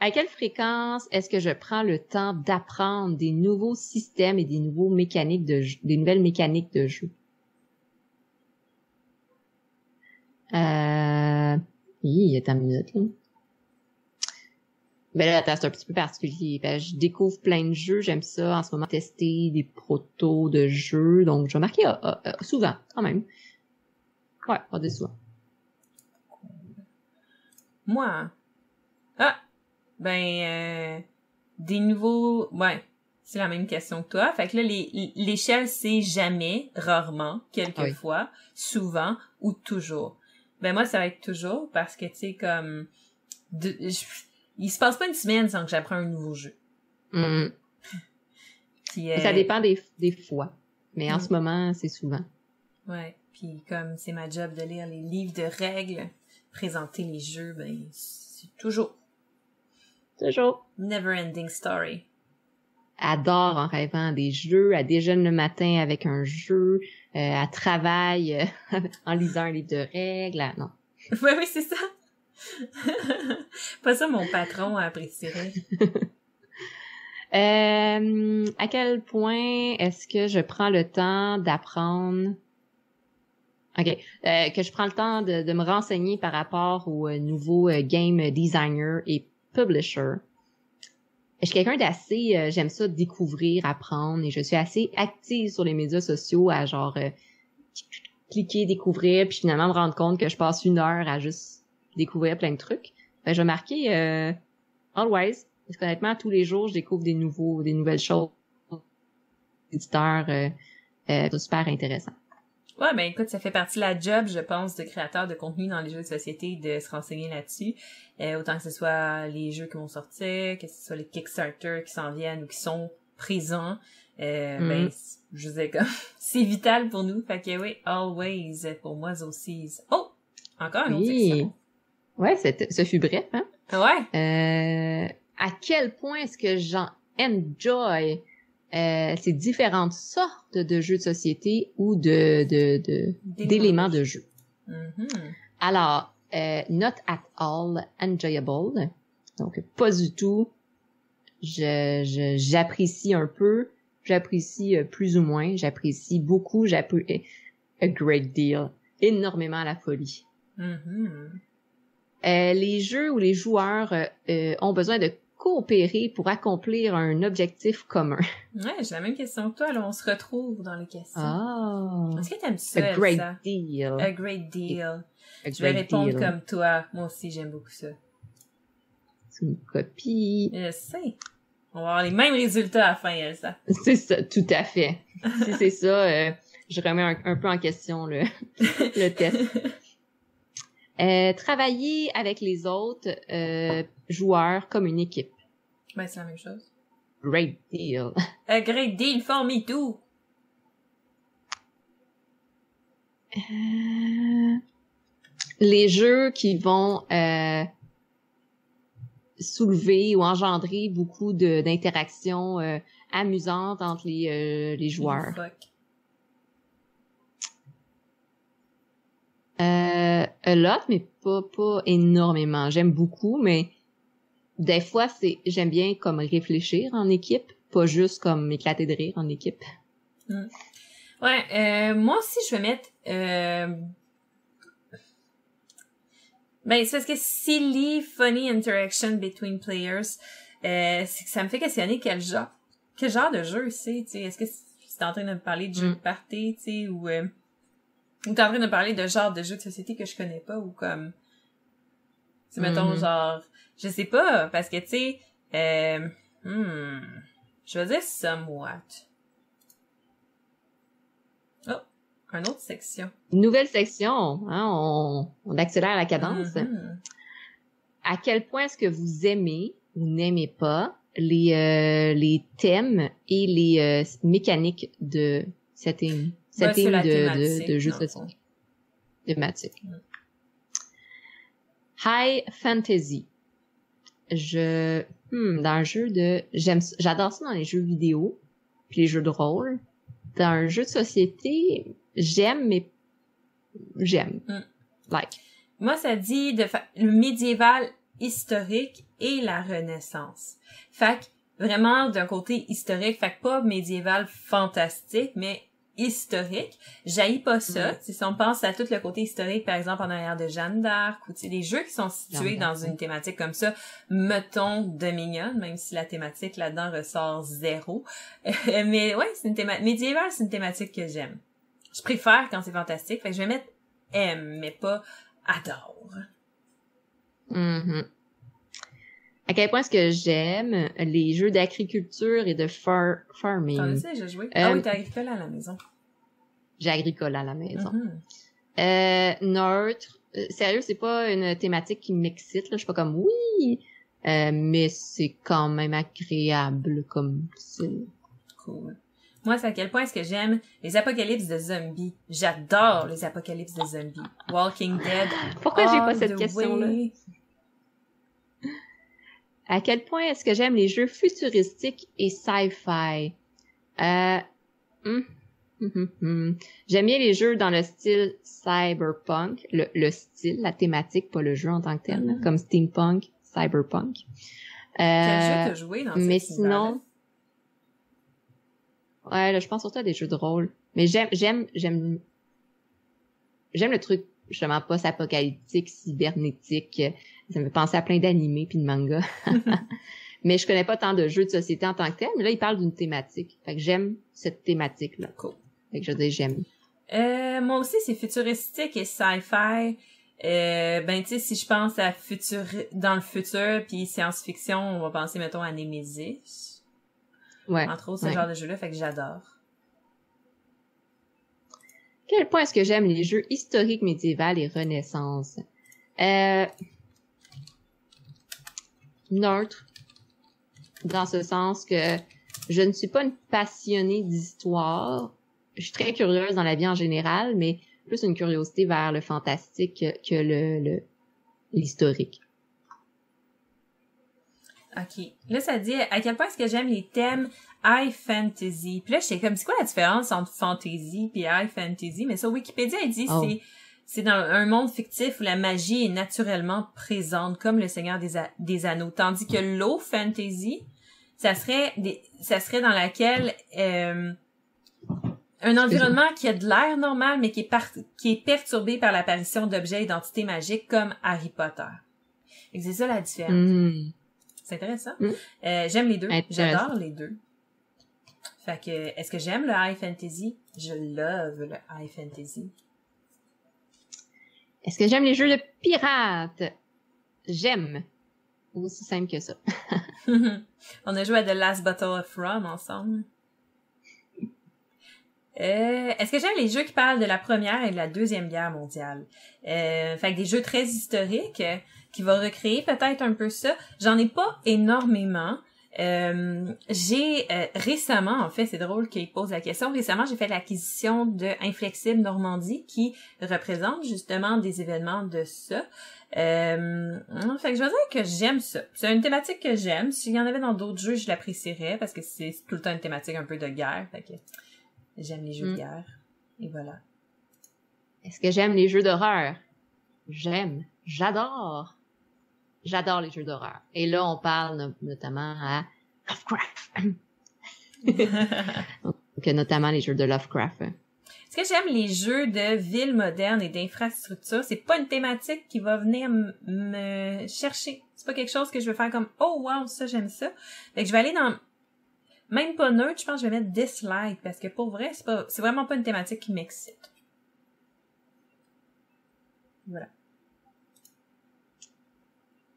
à, quelle fréquence est-ce que je prends le temps d'apprendre des nouveaux systèmes et des nouveaux mécaniques de jeu, des nouvelles mécaniques de jeu? Euh, il est un minute, là. Ben là, c'est un petit peu particulier. Ben, je découvre plein de jeux. J'aime ça en ce moment tester des protos de jeux. Donc, je vais marquer souvent, quand même. Ouais, pas des souvent. Moi, ah, ben, euh, des nouveaux, ouais, c'est la même question que toi. Fait que là, l'échelle, c'est jamais, rarement, quelquefois, souvent ou toujours. Ben moi, ça va être toujours parce que, tu sais, comme, de, il se passe pas une semaine sans que j'apprends un nouveau jeu. Mm. Ça dépend des, des fois. Mais en mm. ce moment, c'est souvent. Ouais. Puis comme c'est ma job de lire les livres de règles, présenter les jeux, ben c'est toujours. Toujours. Never ending story. Adore en rêvant des jeux, elle déjeune le matin avec un jeu, euh, travaille [laughs] euh, en lisant un livre de règles, non. [laughs] Oui, oui, c'est ça. [laughs] Pas ça mon patron apprécierait. euh, à quel point est-ce que je prends le temps d'apprendre OK. Euh, que je prends le temps de, de, me renseigner par rapport aux euh, nouveaux euh, game designer et publisher. Je suis quelqu'un d'assez, euh, j'aime ça découvrir, apprendre, et je suis assez active sur les médias sociaux à genre cliquer, découvrir, puis finalement me rendre compte que je passe une heure à juste découvrir plein de trucs. Ben, je vais marquer euh, always. Parce qu'honnêtement, tous les jours, je découvre des nouveaux, des nouvelles choses. Éditeurs, euh, euh, super intéressant. Ouais, ben écoute, ça fait partie de la job, je pense, de créateur de contenu dans les jeux de société de se renseigner là-dessus. Euh, autant que ce soit les jeux qui vont sortir, que ce soit les Kickstarter qui s'en viennent ou qui sont présents. Euh, mm. ben, je sais comme, [laughs] c'est vital pour nous. Fait que oui, always pour moi aussi. Oh! Encore un oui. autre Ouais, ce fut bref, hein? Ouais. Euh, à quel point est-ce que j'en enjoy? Euh, ces différentes sortes de jeux de société ou de d'éléments de, jeu. Mm-hmm. Alors, euh, not at all enjoyable. Donc, pas du tout. Je, j'apprécie un peu, j'apprécie euh, plus ou moins, j'apprécie beaucoup, j'apprécie a great deal, énormément la folie. Mm-hmm. Euh, les jeux où les joueurs ont besoin de coopérer pour accomplir un objectif commun. [laughs] Ouais, j'ai la même question que toi, là, on se retrouve dans les questions. Ah. Est-ce que t'aimes ça, A great ça? deal. A great deal. A Je vais répondre deal. comme toi. Moi aussi, j'aime beaucoup ça. C'est une copie. Je sais. On va avoir les mêmes résultats à la fin, Elsa. [laughs] C'est ça, tout à fait. si c'est ça, euh, je remets un, un peu en question le, [laughs] le test. Euh, travailler avec les autres euh, joueurs comme une équipe. Ben, c'est la même chose. Great deal. [laughs] A great deal for me too. Euh, les jeux qui vont euh, soulever ou engendrer beaucoup d'interactions euh, amusantes entre les, euh, les joueurs. Fuck. Euh, a lot, mais pas, pas énormément. J'aime beaucoup, mais des fois, c'est j'aime bien comme réfléchir en équipe, pas juste comme éclater de rire en équipe. Ouais, euh, moi aussi, je vais mettre... Euh... Ben, c'est parce que silly, funny interaction between players, euh, c'est que ça me fait questionner quel genre, quel genre de jeu c'est, tu sais. Est-ce que c'est en train de me parler de jeu Mm. de party, tu sais, ou... Euh... Ou t'es en train de me parler de genre de jeu de société que je connais pas, ou comme... Tu sais, mettons, Mhm. genre... Je sais pas, parce que, tu sais... Euh... Hmm... Je vais dire somewhat. Oh, une autre section. Nouvelle section, hein, on, on accélère la cadence. Mhm. À quel point est-ce que vous aimez ou n'aimez pas les, euh, les thèmes et les euh, mécaniques de setting, Ben, de, de, de dans de société. Thématique. Mm. High fantasy. Je, hmm, dans un jeu de, j'aime, j'adore ça dans les jeux vidéo, puis les jeux de rôle. Dans un jeu de société, j'aime, mais j'aime. Mm. Like. Moi, ça dit de fa- le médiéval historique et la Renaissance. Fait que, vraiment d'un côté historique, fait que pas médiéval fantastique, mais historique. J'haïs pas ça. Tu sais, Si on pense à tout le côté historique, par exemple, en arrière de Jeanne d'Arc, ou des jeux qui sont situés dans une thématique comme ça, mettons Dominion, même si la thématique là-dedans ressort zéro. [laughs] mais ouais, c'est une thématique, médiéval, c'est une thématique que j'aime. Je préfère quand c'est fantastique, fait que je vais mettre aime, mais pas adore. Mhm. À quel point est-ce que j'aime les jeux d'agriculture et de far T'en farming. as déjà joué? Ah Euh, oui, t'as agricole à la maison. J'ai agricole à la maison. Mhm. Euh, neutre. Euh, sérieux, c'est pas une thématique qui m'excite. Là. Je suis pas comme oui, Euh, mais c'est quand même agréable comme style. Cool. Moi, c'est à quel point est-ce que j'aime les apocalypses de zombies. J'adore les apocalypses de zombies. Walking Dead. Pourquoi j'ai pas cette question-là? À quel point est-ce que j'aime les jeux futuristiques et sci-fi? Euh, hum, hum, hum. J'aime bien les jeux dans le style cyberpunk, le, le style, la thématique, pas le jeu en tant que tel, Mhm. comme steampunk, cyberpunk. Quel jeu Euh, t'as joué dans mais sinon, ouais, là, je pense surtout à des jeux de rôle. Mais j'aime, j'aime, j'aime, j'aime le truc justement post-apocalyptique, cybernétique. Ça me fait penser à plein d'animés puis de mangas. [laughs] [laughs] mais je connais pas tant de jeux de société en tant que tel. Mais là, il parle d'une thématique. Fait que j'aime cette thématique-là. Cool. Fait que je dis j'aime. Euh, moi aussi, c'est futuristique et sci-fi. Euh, ben, tu sais, si je pense à futur, dans le futur, puis science-fiction, on va penser, mettons, à Nemesis. Ouais. Entre autres, ce ouais. genre de jeu-là, fait que j'adore. Quel point est-ce que j'aime les jeux historiques, médiévales et renaissance? Euh... Neutre. Dans ce sens que je ne suis pas une passionnée d'histoire. Je suis très curieuse dans la vie en général, mais plus une curiosité vers le fantastique que le, l'historique. OK. Là, ça dit à quel point est-ce que j'aime les thèmes high fantasy? Puis là, j'étais comme, c'est quoi la différence entre fantasy puis high fantasy? Mais sur Wikipédia, il dit Oh. c'est c'est dans un monde fictif où la magie est naturellement présente, comme le Seigneur des, des Anneaux. Tandis que low fantasy, ça serait des, ça serait dans laquelle euh, un environnement qui a de l'air normal, mais qui est, qui est perturbé par l'apparition d'objets et d'entités magiques comme Harry Potter. C'est ça la différence. Hmm. C'est intéressant. Hmm. Euh, j'aime les deux. J'adore les deux. Fait que, est-ce que j'aime le high fantasy? Je love le high fantasy. Est-ce que j'aime les jeux de pirates? J'aime. Aussi simple que ça. [laughs] On a joué à The Last Battle of Rum ensemble. Euh, Est-ce que j'aime les jeux qui parlent de la première et de la deuxième guerre mondiale? Euh, fait que des jeux très historiques euh, qui vont recréer peut-être un peu ça. J'en ai pas énormément. Euh, j'ai euh, récemment, en fait, c'est drôle qu'il pose la question. Récemment, j'ai fait l'acquisition de Inflexible Normandie qui représente justement des événements de ça. Euh, fait que je veux dire que j'aime ça. C'est une thématique que j'aime. S'il y en avait dans d'autres jeux, je l'apprécierais parce que c'est tout le temps une thématique un peu de guerre. Fait que j'aime les jeux de mm. guerre. Et voilà. Est-ce que j'aime les jeux d'horreur? J'aime. J'adore j'adore les jeux d'horreur. Et là, on parle notamment à Lovecraft. [laughs] Donc, notamment les jeux de Lovecraft. Est-ce que j'aime les jeux de villes modernes et d'infrastructures? C'est pas une thématique qui va venir me chercher. C'est pas quelque chose que je veux faire comme, oh wow, ça, j'aime ça. Fait que je vais aller dans, même pas neutre, je pense que je vais mettre dislike parce que pour vrai, c'est pas, c'est vraiment pas une thématique qui m'excite. Voilà.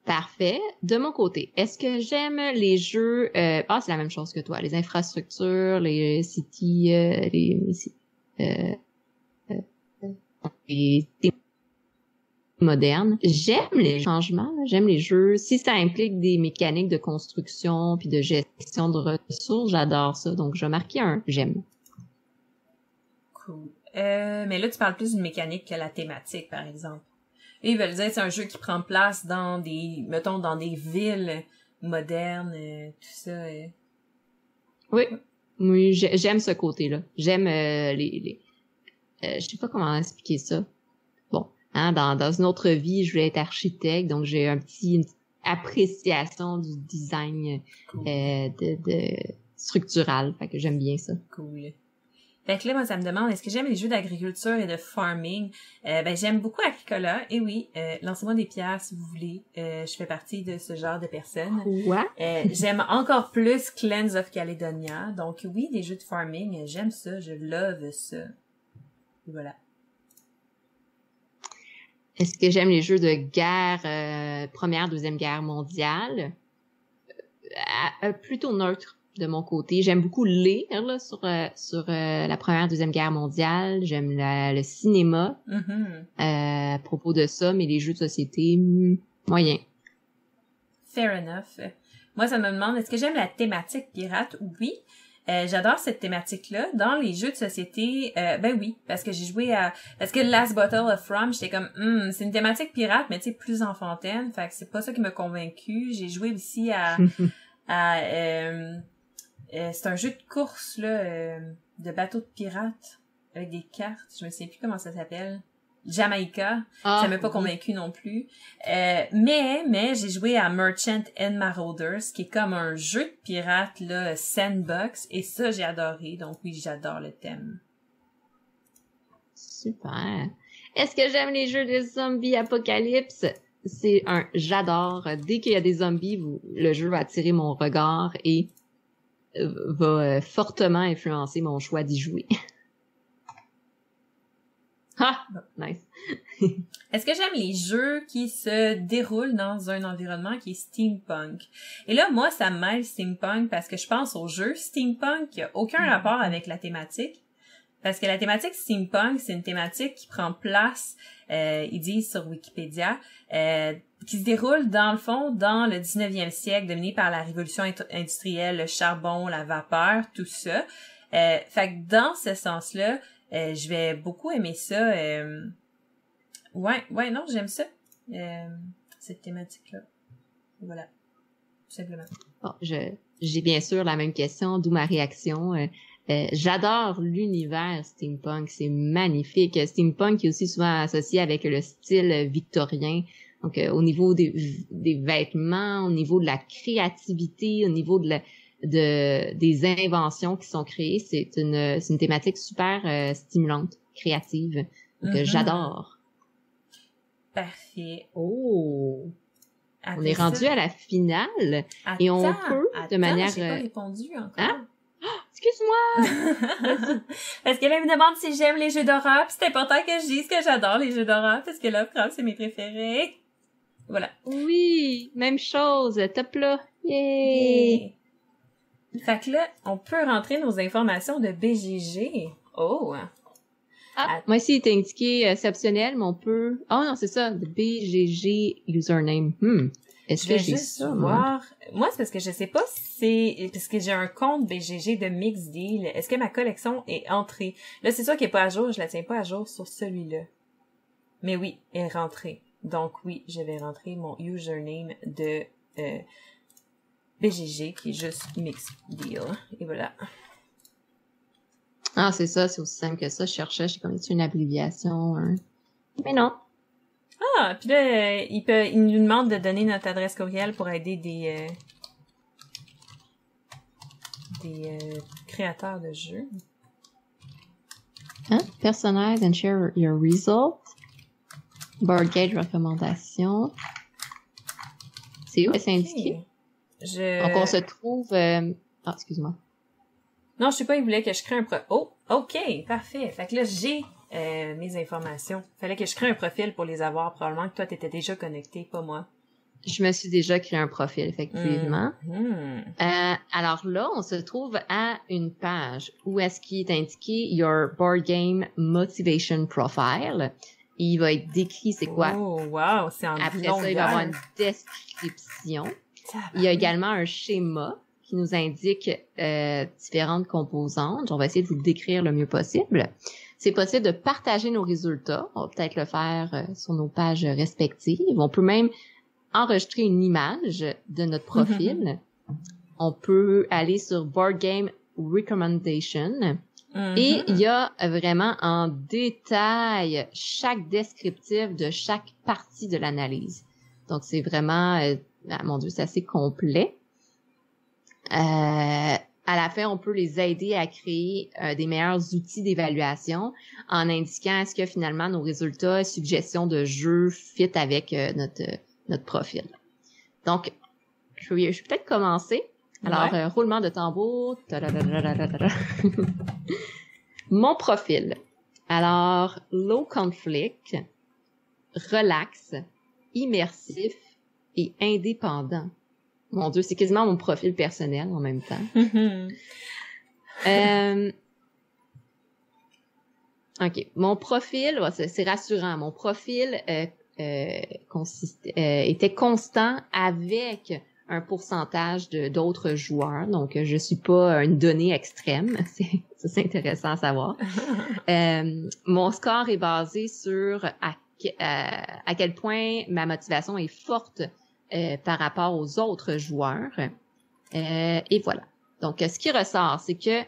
Parfait. De mon côté, est-ce que j'aime les jeux euh, Ah, c'est la même chose que toi. Les infrastructures, les cities, euh, les, euh, euh, les modernes. J'aime les changements. J'aime les jeux. Si ça implique des mécaniques de construction puis de gestion de ressources, j'adore ça. Donc, je vais marquer un j'aime. Cool. Mais là, tu parles plus d'une mécanique que la thématique, par exemple. Et dire c'est un jeu qui prend place dans des, mettons, dans des villes modernes, euh, tout ça. Euh. Oui, oui, j'aime ce côté-là. J'aime euh, les, les je sais pas comment expliquer ça. Bon, hein, dans, dans une autre vie, je voulais être architecte, donc j'ai un petit une appréciation du design de, de structural, fait que j'aime bien ça. Cool. Fait que là, moi, ça me demande, est-ce que j'aime les jeux d'agriculture et de farming? Euh, ben, j'aime beaucoup Agricola. Et oui, euh, lancez-moi des pierres si vous voulez. Euh, je fais partie de ce genre de personnes. Quoi? Euh, j'aime encore plus Clans of Caledonia. Donc oui, des jeux de farming, j'aime ça, je love ça. Et voilà. Est-ce que j'aime les jeux de guerre, euh, première, deuxième guerre mondiale? plutôt neutre de mon côté. J'aime beaucoup lire là, sur euh, sur euh, la première deuxième guerre mondiale. J'aime le cinéma mm-hmm. euh, à propos de ça, mais les jeux de société moyen. Fair enough. Moi, ça me demande est-ce que j'aime la thématique pirate? Oui. J'adore cette thématique-là. Dans les jeux de société, ben oui, parce que j'ai joué à... Parce que Last Bottle of Rum, j'étais comme, hmm, c'est une thématique pirate, mais tu sais, plus enfantaine. Fait que c'est pas ça qui m'a convaincu. J'ai joué aussi à... [laughs] à euh, c'est un jeu de course là, euh, de bateau de pirates avec des cartes. Je me sais plus comment ça s'appelle. Jamaica, ah, ça m'a pas convaincu non plus. Euh, mais mais j'ai joué à Merchant and Marauders, qui est comme un jeu de pirates là, sandbox, et ça j'ai adoré. Donc oui, j'adore le thème. Super. Est-ce que j'aime les jeux de zombies apocalypse? C'est un j'adore. Dès qu'il y a des zombies, le jeu va attirer mon regard et va euh, fortement influencer mon choix d'y jouer. [laughs] ah, nice. [laughs] Est-ce que j'aime les jeux qui se déroulent dans un environnement qui est steampunk? Et là, moi, ça m'aide steampunk parce que je pense aux jeux steampunk qui a aucun rapport avec la thématique. Parce que la thématique steampunk, c'est une thématique qui prend place, euh, ils disent sur Wikipédia, euh, qui se déroule dans le fond dans le 19e siècle, dominé par la révolution industrielle, le charbon, la vapeur, tout ça. Euh, fait que dans ce sens-là, euh, je vais beaucoup aimer ça. Euh, ouais, ouais, non, j'aime ça. Euh, cette thématique-là. Voilà. Tout simplement. Bon, je, j'ai bien sûr la même question, d'où ma réaction. Euh, j'adore l'univers steampunk, c'est magnifique. Steampunk est aussi souvent associé avec le style victorien. Donc euh, au niveau des, des, vêtements, au niveau de la créativité, au niveau de, la, de des inventions qui sont créées, c'est une, une thématique super euh, stimulante, créative. Mm-hmm. j'adore. Parfait. Oh. on est rendu à la finale et on peut de manière. Pas répondu encore. Hein? Excuse-moi! [laughs] parce que là, me demande si j'aime les jeux d'horreur, c'est important que je dise que j'adore les jeux d'horreur, parce que Lovecraft, c'est mes préférés. Voilà. Oui, même chose, top là. Yay! Fait que là, on peut rentrer nos informations de BGG. Oh! Ah, moi ici, il est indiqué euh, c'est optionnel, mais on peut... Oh non, c'est ça, BGG username. Hmm. Est-ce que j'ai ça, voir. Moi, c'est parce que je sais pas si c'est parce que j'ai un compte BGG de Mix Deal. Est-ce que ma collection est entrée? Là, c'est sûr qu'elle est pas à jour. Je la tiens pas à jour sur celui-là. Mais oui, elle est rentrée. Donc oui, je vais rentrer mon username de euh, BGG qui est juste Mix Deal. Et voilà. Ah, c'est ça, c'est aussi simple que ça. Je cherchais, j'ai comme une abréviation. Hein. Mais non, ah, puis là, il, peut, il nous demande de donner notre adresse courriel pour aider des, euh, des euh, créateurs de jeux. Hein? Personalize and share your result. Board gauge recommandation. C'est où c'est indiqué? Je... Donc on se trouve... Euh... Ah, excuse-moi. Non, je sais pas, il voulait que je crée un pro... Oh, ok, parfait. Fait que là, j'ai euh, mes informations. Fallait que je crée un profil pour les avoir. Probablement que toi, tu étais déjà connecté, pas moi. Je me suis déjà créé un profil, effectivement. Mm-hmm. Euh, alors là, on se trouve à une page où est-ce qu'il est indiqué Your Board Game Motivation Profile. Il va être décrit c'est quoi. Oh, wow, c'est en Après ça, il va y avoir une description. Il y a également un schéma qui nous indique euh, différentes composantes. On va essayer de vous le décrire le mieux possible. C'est possible de partager nos résultats. On va peut-être le faire euh, sur nos pages respectives. On peut même enregistrer une image de notre profil. On peut aller sur Board Game Recommendation. Mm-hmm. Et il y a vraiment en détail chaque descriptif de chaque partie de l'analyse. Donc c'est vraiment, euh, ah, mon Dieu, c'est assez complet. Euh, à la fin, on peut les aider à créer euh, des meilleurs outils d'évaluation en indiquant est-ce que finalement nos résultats et suggestions de jeu fit avec euh, notre, notre profil. Donc, je vais, peut-être commencer. Alors, euh, roulement de tambour. [laughs] Mon profil. Alors, low conflict, relax, immersif et indépendant. Mon Dieu, c'est quasiment mon profil personnel en même temps. [laughs] euh... OK. Mon profil, c'est rassurant. Mon profil euh, euh, consiste, était constant avec un pourcentage d'autres joueurs. Donc, je suis pas une donnée extrême. [laughs] C'est intéressant à savoir. [laughs] mon score est basé sur à, à quel point ma motivation est forte euh, par rapport aux autres joueurs. Euh, et voilà. Donc, ce qui ressort, c'est que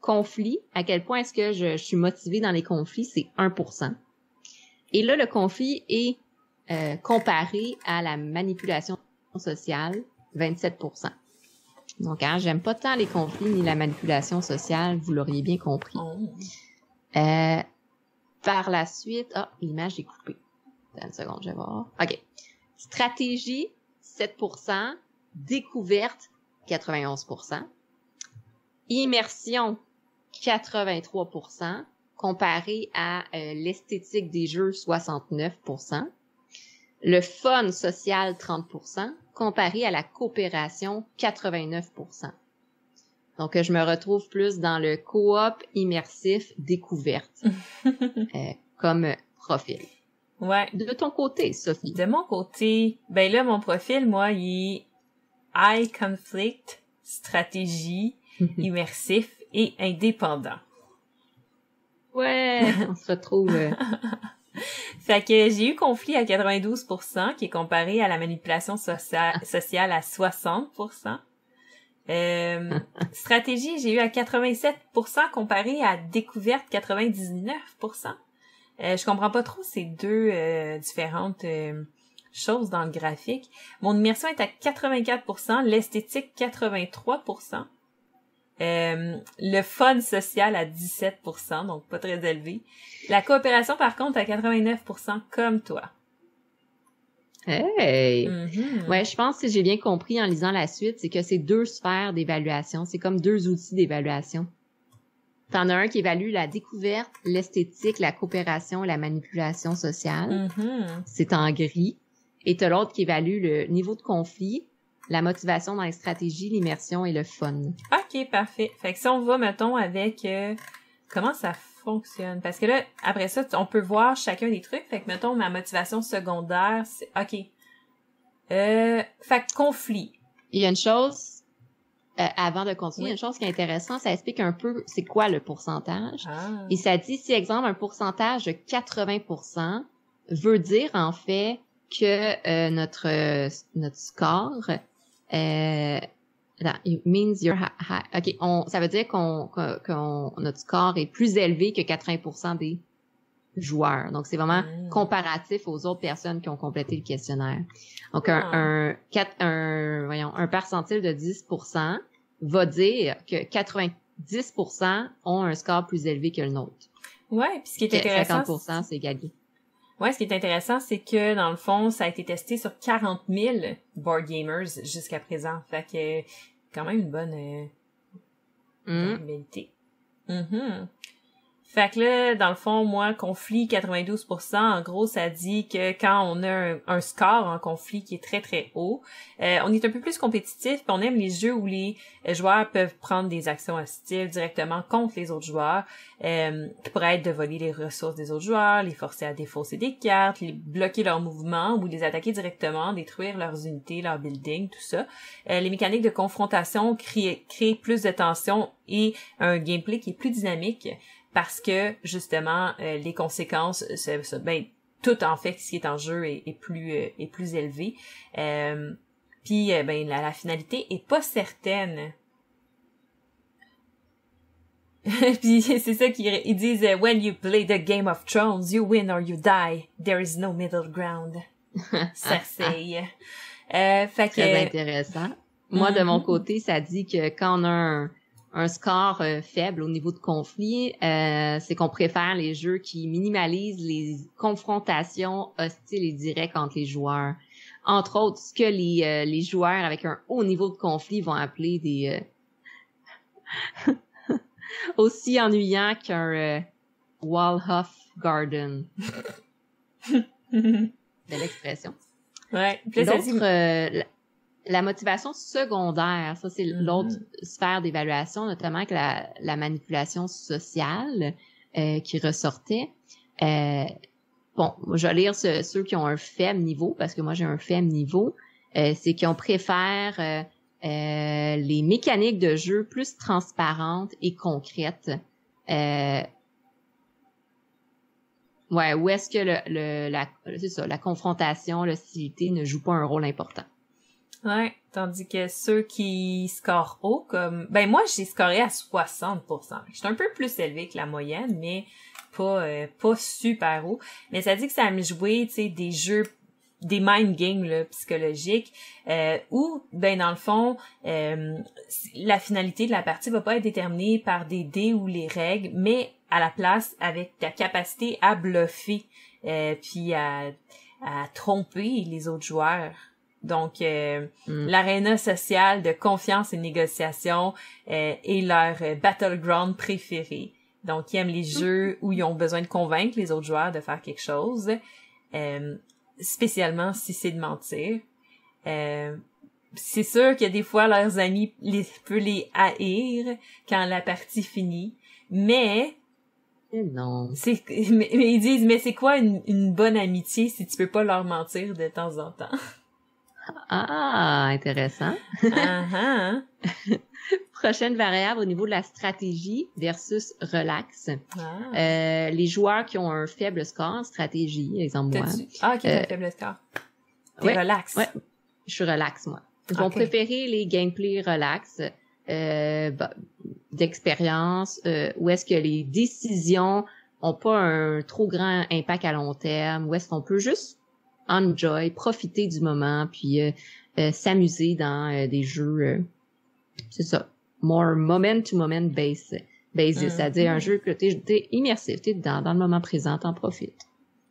conflit, à quel point est-ce que je, suis motivée dans les conflits, c'est 1%. Et là, le conflit est euh, comparé à la manipulation sociale, 27%. Donc, hein, j'aime pas tant les conflits ni la manipulation sociale, vous l'auriez bien compris. Euh, par la suite, ah, l'image est coupée. Une seconde, je vais voir. OK. Stratégie, 7%. Découverte, 91%. Immersion, 83%. Comparé à euh, l'esthétique des jeux, 69%. Le fun social, 30%. Comparé à la coopération, 89%. Donc, je me retrouve plus dans le coop immersif découverte [laughs] euh, comme profil. Ouais. De ton côté, Sophie. De mon côté, ben là, mon profil, moi, il est high conflict, stratégie, [laughs] immersif et indépendant. Ouais, on se retrouve. Euh. [laughs] fait que j'ai eu conflit à 92%, qui est comparé à la manipulation [laughs] sociale à 60%. Euh, stratégie, j'ai eu à 87% comparé à découverte 99%. Euh, je comprends pas trop ces deux euh, différentes euh, choses dans le graphique. Mon immersion est à 84%, l'esthétique 83%. Euh, le fun social à 17%, donc pas très élevé. La coopération, par contre, à 89%, comme toi. Hey! Mhm. Ouais, je pense que j'ai bien compris en lisant la suite, c'est que c'est deux sphères d'évaluation. C'est comme deux outils d'évaluation. T'en as un qui évalue la découverte, l'esthétique, la coopération, la manipulation sociale. Mhm. C'est en gris. Et t'as l'autre qui évalue le niveau de conflit, la motivation dans les stratégies, l'immersion et le fun. OK, parfait. Fait que si on va, mettons, avec euh, comment ça fonctionne? Parce que là, après ça, on peut voir chacun des trucs. Fait que, mettons, ma motivation secondaire, c'est... OK. Euh, fait que conflit. Il y a une chose, euh, avant de continuer, Oui. une chose qui est intéressante, ça explique un peu c'est quoi le pourcentage. Ah. Et ça dit, si exemple, un pourcentage de 80% veut dire en fait que euh, notre euh, notre score euh, attends, it means you're hi- hi- ok on ça veut dire qu'on qu'on- notre score est plus élevé que 80% des joueurs donc c'est vraiment Mm. comparatif aux autres personnes qui ont complété le questionnaire donc un Ah. un, quatre- un voyons un percentile de 10% va dire que 90% ont un score plus élevé que le nôtre Ouais, puis ce qui est intéressant... 50% c'est égalité. Ouais, ce qui est intéressant, c'est que, dans le fond, ça a été testé sur 40 000 board gamers jusqu'à présent. Fait que, quand même une bonne... euh. Mhm. Fait que là, dans le fond, moi, conflit 92%, en gros, ça dit que quand on a un, score en conflit qui est très très haut, euh, on est un peu plus compétitif, puis on aime les jeux où les euh, joueurs peuvent prendre des actions hostiles directement contre les autres joueurs, euh, qui pourraient être de voler les ressources des autres joueurs, les forcer à défausser des cartes, les bloquer leurs mouvements ou les attaquer directement, détruire leurs unités, leurs buildings, tout ça. Euh, les mécaniques de confrontation créent plus de tension et un gameplay qui est plus dynamique parce que justement euh, les conséquences, se- se- ben, tout en fait ce qui est en jeu est, est plus euh, est plus élevé. Euh, Puis euh, ben la, la finalité est pas certaine. [laughs] Puis c'est ça qu'ils ils disent euh, when you play the Game of Thrones, you win or you die. There is no middle ground. [laughs] Cersei. Euh, fait que Très intéressant. Moi, de mon Mhm. côté, ça dit que quand on a un, un score euh, faible au niveau de conflit, euh, c'est qu'on préfère les jeux qui minimalisent les confrontations hostiles et directes entre les joueurs. Entre autres, ce que les, euh, les joueurs avec un haut niveau de conflit vont appeler des... euh, [laughs] aussi ennuyants qu'un euh, Walhoff Garden. [laughs] Belle expression. ouais. L'autre, la, motivation secondaire, ça c'est Mhm. l'autre sphère d'évaluation, notamment que la, la manipulation sociale euh, qui ressortait. Euh, bon, je vais lire ce- ceux qui ont un faible niveau, parce que moi j'ai un faible niveau. Euh, c'est qu'on préfère euh, euh, les mécaniques de jeu plus transparentes et concrètes. Euh, ouais, où est-ce que le, le la, c'est ça, la confrontation, l'hostilité ne joue pas un rôle important. Ouais, tandis que ceux qui scorent haut, comme... Ben moi, j'ai scoré à 60%. J'étais un peu plus élevé que la moyenne, mais pas euh, pas super haut. Mais ça dit que ça me jouer, tu sais, des jeux des mind games là, psychologiques euh, où ben dans le fond euh, la finalité de la partie va pas être déterminée par des dés ou les règles mais à la place avec ta capacité à bluffer euh, puis à, à tromper les autres joueurs donc euh, Mm. l'aréna sociale de confiance et négociation euh, est leur euh, battleground préféré donc ils aiment les jeux où ils ont besoin de convaincre les autres joueurs de faire quelque chose euh, spécialement si c'est de mentir. Euh, c'est sûr que des fois leurs amis les, peuvent les haïr quand la partie finit, mais Eh non. c'est [laughs] mais, mais ils disent mais c'est quoi une, une bonne amitié si tu peux pas leur mentir de temps en temps. Ah, intéressant. Ah. [laughs] Prochaine variable au niveau de la stratégie versus relax. Ah. Euh, les joueurs qui ont un faible score en stratégie, exemple moi, Ah, t'as Euh, un faible score. T'es ouais, relax. ouais. je suis relax moi. Ils vont préférer les gameplay relax, euh, bah, d'expérience, euh, où est-ce que les décisions ont pas un trop grand impact à long terme, où est-ce qu'on peut juste enjoy, profiter du moment, puis euh, euh, s'amuser dans des jeux, c'est ça, more moment to moment based, basis, mm. c'est-à-dire un jeu que t'es, es immersif, t'es dans, dans le moment présent, t'en profites.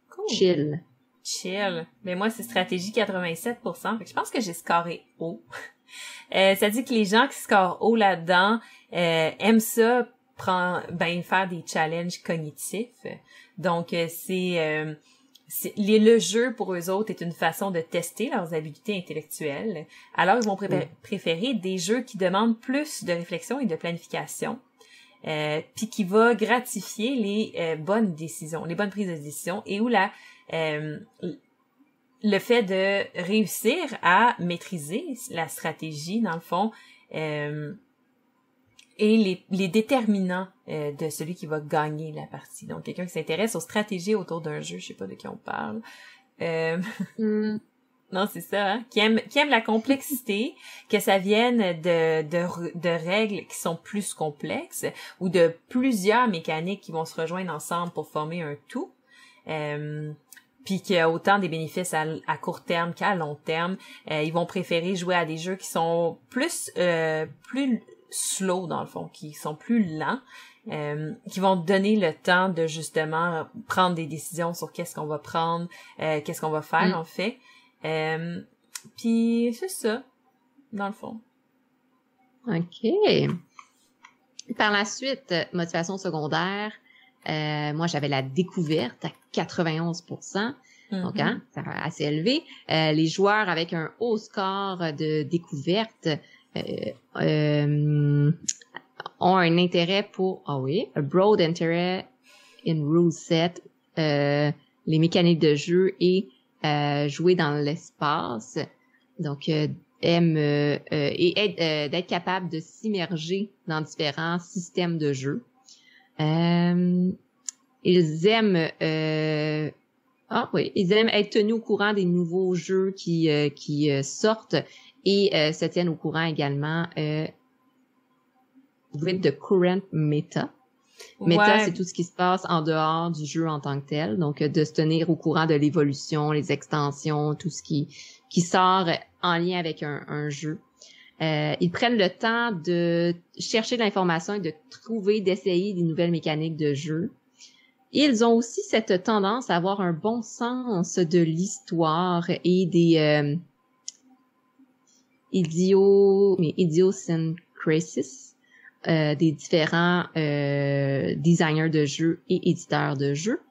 Cool. Chill. Chill. Mais moi, c'est stratégie 87%. Fait que je pense que j'ai scoré haut. [laughs] euh, ça dit que les gens qui scorent haut là-dedans euh, aiment ça prend, ben, faire des challenges cognitifs. Donc, euh, c'est... Le jeu pour eux autres est une façon de tester leurs habiletés intellectuelles. Alors ils vont préférer des jeux qui demandent plus de réflexion et de planification, euh, puis qui va gratifier les euh, bonnes décisions, les bonnes prises de décision et où la euh, le fait de réussir à maîtriser la stratégie dans le fond euh, et les, les déterminants euh, de celui qui va gagner la partie. Donc, quelqu'un qui s'intéresse aux stratégies autour d'un jeu, je sais pas de qui on parle. Euh... [laughs] Mm. Non, c'est ça, hein? qui aime qui aime la complexité, [laughs] que ça vienne de, de, de règles qui sont plus complexes ou de plusieurs mécaniques qui vont se rejoindre ensemble pour former un tout. Euh, puis qu'il y a autant des bénéfices à, à court terme qu'à long terme. Euh, ils vont préférer jouer à des jeux qui sont plus euh, plus slow dans le fond, qui sont plus lents, euh, qui vont donner le temps de justement prendre des décisions sur qu'est-ce qu'on va prendre, euh, qu'est-ce qu'on va faire mm. en fait. Euh, puis c'est ça, dans le fond. OK. Par la suite, motivation secondaire, euh, moi j'avais la découverte à 91 donc mm-hmm. hein, c'est assez élevé. Euh, les joueurs avec un haut score de découverte euh, euh, ont un intérêt pour, ah oui, un broad intérêt in rule set, euh, les mécaniques de jeu et jouer dans l'espace. Donc, aime et d'être capable de s'immerger dans différents systèmes de jeu. ils aiment ah oui, ils aiment être tenus au courant des nouveaux jeux qui qui sortent et euh, se tiennent au courant également euh, de current meta. Meta, c'est tout ce qui se passe en dehors du jeu en tant que tel. Donc, de se tenir au courant de l'évolution, les extensions, tout ce qui, qui sort en lien avec un, jeu. Euh, ils prennent le temps de chercher de l'information et de trouver, d'essayer des nouvelles mécaniques de jeu. Ils ont aussi cette tendance à avoir un bon sens de l'histoire et des, euh, idio, mais idiosyncrasis euh, des différents euh, designers de jeux et éditeurs de jeux.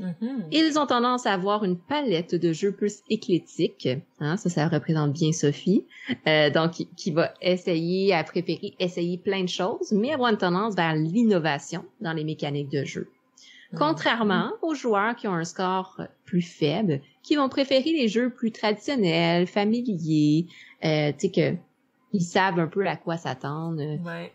Mm-hmm. Ils ont tendance à avoir une palette de jeux plus éclectique, hein, ça, ça représente bien Sophie, euh, donc qui, va essayer à préférer essayer plein de choses, mais avoir une tendance vers l'innovation dans les mécaniques de jeu. Contrairement aux joueurs qui ont un score plus faible, qui vont préférer les jeux plus traditionnels, familiers, euh, tu sais que ils savent un peu à quoi s'attendre euh,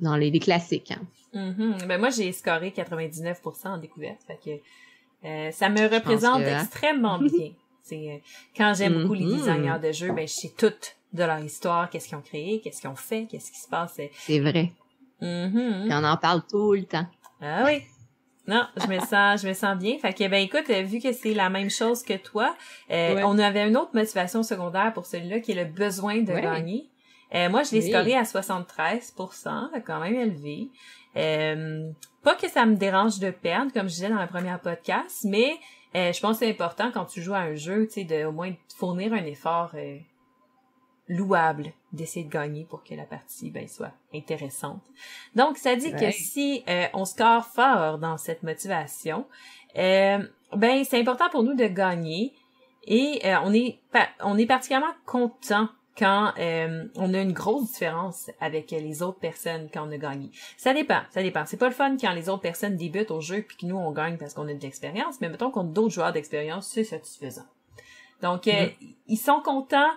dans les, classiques. Hein. Ben moi j'ai scoré 99% en découverte, fait que euh, ça me représente extrêmement [laughs] bien. C'est euh, quand j'aime beaucoup les mm-hmm. designers de jeux, ben je sais tout de leur histoire, qu'est-ce qu'ils ont créé, qu'est-ce qu'ils ont fait, qu'est-ce qui se passe. C'est vrai. Mm-hmm. on en parle tout le temps. Ah oui. Non, je me sens, je me sens bien. Fait que ben écoute, vu que c'est la même chose que toi, euh, on avait une autre motivation secondaire pour celui-là qui est le besoin de gagner. Euh, moi, je l'ai scoré à 73% quand même élevé. Euh, pas que ça me dérange de perdre, comme je disais dans la première podcast, mais je pense que c'est important quand tu joues à un jeu, tu sais, de au moins fournir un effort louable d'essayer de gagner pour que la partie ben, soit intéressante. Donc, ça dit que si euh, on score fort dans cette motivation, euh, ben c'est important pour nous de gagner et euh, on est on est particulièrement content quand on a une grosse différence avec les autres personnes quand on a gagné. Ça dépend, ça dépend. C'est pas le fun quand les autres personnes débutent au jeu puis que nous on gagne parce qu'on a de l'expérience, mais mettons qu'on a d'autres joueurs d'expérience, c'est satisfaisant. Donc mm-hmm. ils sont contents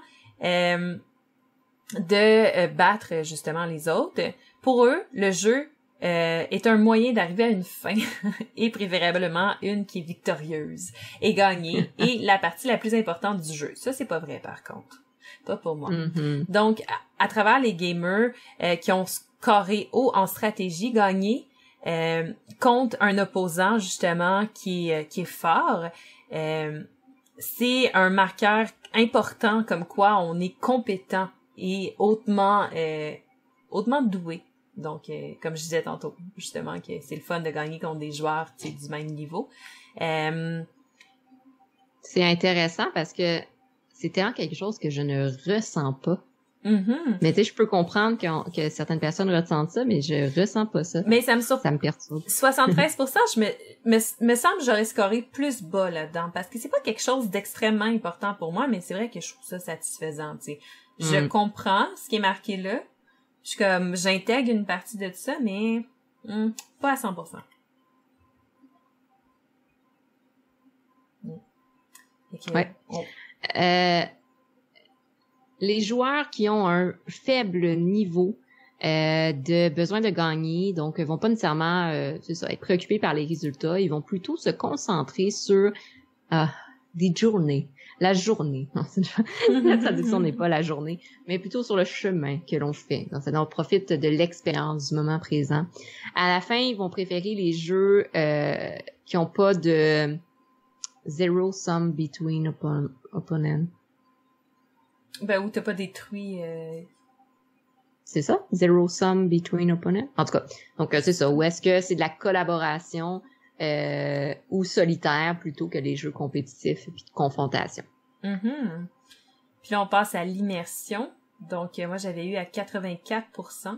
euh, de euh, battre justement les autres. Pour eux, le jeu euh, est un moyen d'arriver à une fin [laughs] et préférablement une qui est victorieuse et gagnée [laughs] et la partie la plus importante du jeu. Ça, c'est pas vrai par contre. pas pour moi. Donc, à, travers les gamers euh, qui ont scoré haut en stratégie, gagné euh, contre un opposant justement qui, qui est fort, c'est un marqueur important comme quoi on est compétent et hautement hautement doué. Donc, comme je disais tantôt, justement, que c'est le fun de gagner contre des joueurs du même niveau. c'est intéressant parce que c'est tellement quelque chose que je ne ressens pas. Mm-hmm. Mais tu sais, je peux comprendre que, certaines personnes ressentent ça, mais je ressens pas ça. Mais ça me Ça me perturbe. 73%, je me, me, me semble que j'aurais scoré plus bas là-dedans parce que c'est pas quelque chose d'extrêmement important pour moi, mais c'est vrai que je trouve ça satisfaisant, tu sais. Je mm. comprends ce qui est marqué là. Je suis comme, j'intègre une partie de tout ça, mais hmm, pas à 100%. Mm. ouais. Euh, les joueurs qui ont un faible niveau euh, de besoin de gagner, donc vont pas nécessairement euh, ça, être préoccupés par les résultats, ils vont plutôt se concentrer sur euh, des journées, la journée. [laughs] la traduction n'est pas la journée, mais plutôt sur le chemin que l'on fait. Donc, on profite de l'expérience du moment présent. À la fin, ils vont préférer les jeux euh, qui ont pas de zero sum between opponents. Ben, où t'as pas détruit... Euh... C'est ça? Zero sum between opponents? En tout cas, donc euh, c'est ça. Ou est-ce que c'est de la collaboration euh, ou solitaire plutôt que les jeux compétitifs et de confrontation? Mm Puis là, on passe à l'immersion. Donc, euh, moi, j'avais eu à 84%.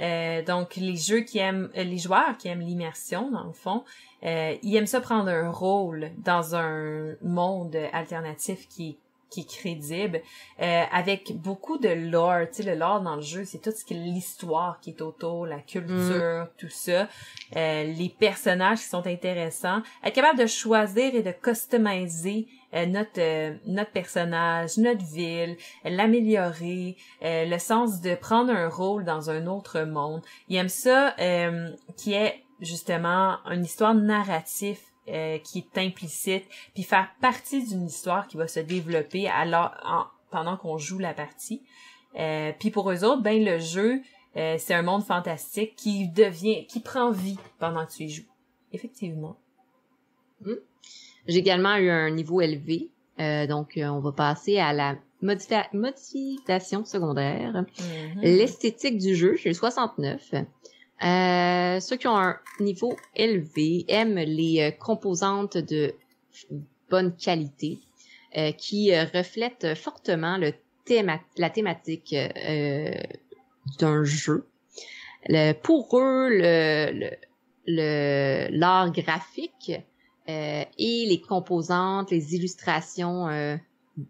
Euh, donc les jeux qui aiment, euh, les joueurs qui aiment l'immersion dans le fond, ils aiment ça prendre un rôle dans un monde alternatif qui qui est crédible, euh, avec beaucoup de lore. Tu sais, le lore dans le jeu, c'est tout ce qui est l'histoire qui est autour, la culture, mm. tout ça, euh, les personnages qui sont intéressants, être capable de choisir et de customiser euh, notre euh, notre personnage, notre ville, l'améliorer, euh, le sens de prendre un rôle dans un autre monde. Il aime ça qui est justement une histoire narrative qui est implicite, puis faire partie d'une histoire qui va se développer alors pendant qu'on joue la partie. puis pour eux autres, ben le jeu, c'est un monde fantastique qui devient, qui prend vie pendant que tu y joues. Effectivement. Mmh. J'ai également eu un niveau élevé. Euh, donc, euh, on va passer à la modification secondaire. Mm-hmm. L'esthétique du jeu, j'ai 69. Euh, ceux qui ont un niveau élevé aiment les composantes de bonne qualité qui reflètent fortement le la thématique d'un jeu. pour eux, le l'art graphique euh, et les composantes, les illustrations, euh,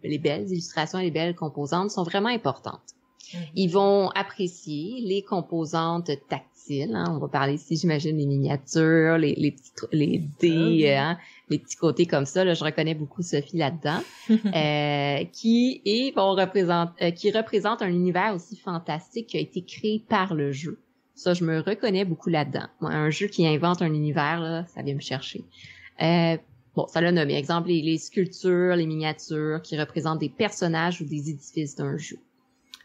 les belles illustrations et les belles composantes sont vraiment importantes. Mhm. Ils vont apprécier les composantes tactiles. Hein. On va parler ici, j'imagine, les miniatures, les, les petits les dés, ah hein, les petits côtés comme ça. Là, je reconnais beaucoup Sophie là-dedans, [laughs] euh, qui est bon représente, euh, qui représente un univers aussi fantastique qui a été créé par le jeu. Ça, je me reconnais beaucoup là-dedans. un jeu qui invente un univers, là, ça vient me chercher. Euh, bon, ça l'a nommé. Exemple, les, sculptures, les miniatures qui représentent des personnages ou des édifices d'un jeu.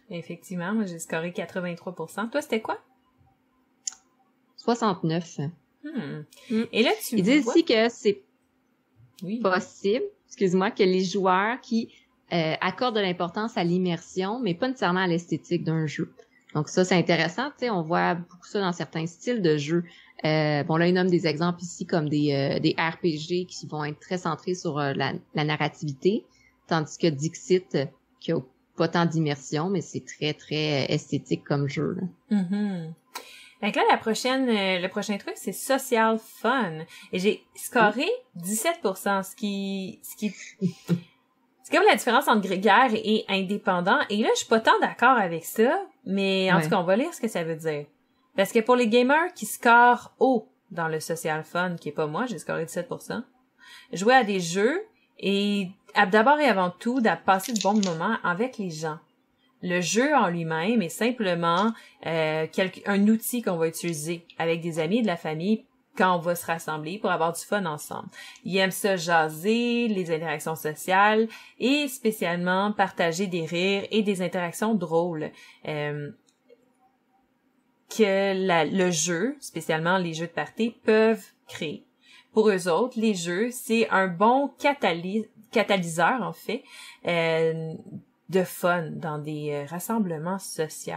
Effectivement, moi j'ai scoré 83%. Toi, c'était quoi? 69. Hmm. Et là, tu Ils disent ici que c'est possible, excuse-moi, que les joueurs qui euh, accordent de l'importance à l'immersion, mais pas nécessairement à l'esthétique d'un jeu. Donc ça, c'est intéressant. Tu sais, on voit beaucoup ça dans certains styles de jeux. Euh, bon, là, il nomme des exemples ici comme des, euh, des RPG qui vont être très centrés sur euh, la, la, narrativité, tandis que Dixit, qui a pas tant d'immersion, mais c'est très, très esthétique comme jeu. Là. Mm Donc là, la prochaine, le prochain truc, c'est social fun. Et j'ai scoré 17%, ce qui, ce qui, c'est comme la différence entre grégaire et indépendant. Et là, je suis pas tant d'accord avec ça, mais en tout cas, on va lire ce que ça veut dire. Parce que pour les gamers qui scorent haut dans le social fun, qui est pas moi, j'ai scoré 17%, jouer à des jeux et d'abord et avant tout, de passer de bons moments avec les gens. Le jeu en lui-même est simplement euh, un outil qu'on va utiliser avec des amis et de la famille quand on va se rassembler pour avoir du fun ensemble. Ils aiment ça jaser, les interactions sociales et spécialement partager des rires et des interactions drôles. Euh, que le jeu, spécialement les jeux de party, peuvent créer. Pour eux autres, les jeux, c'est un bon catalyseur, en fait, euh, de fun dans des euh, rassemblements sociaux.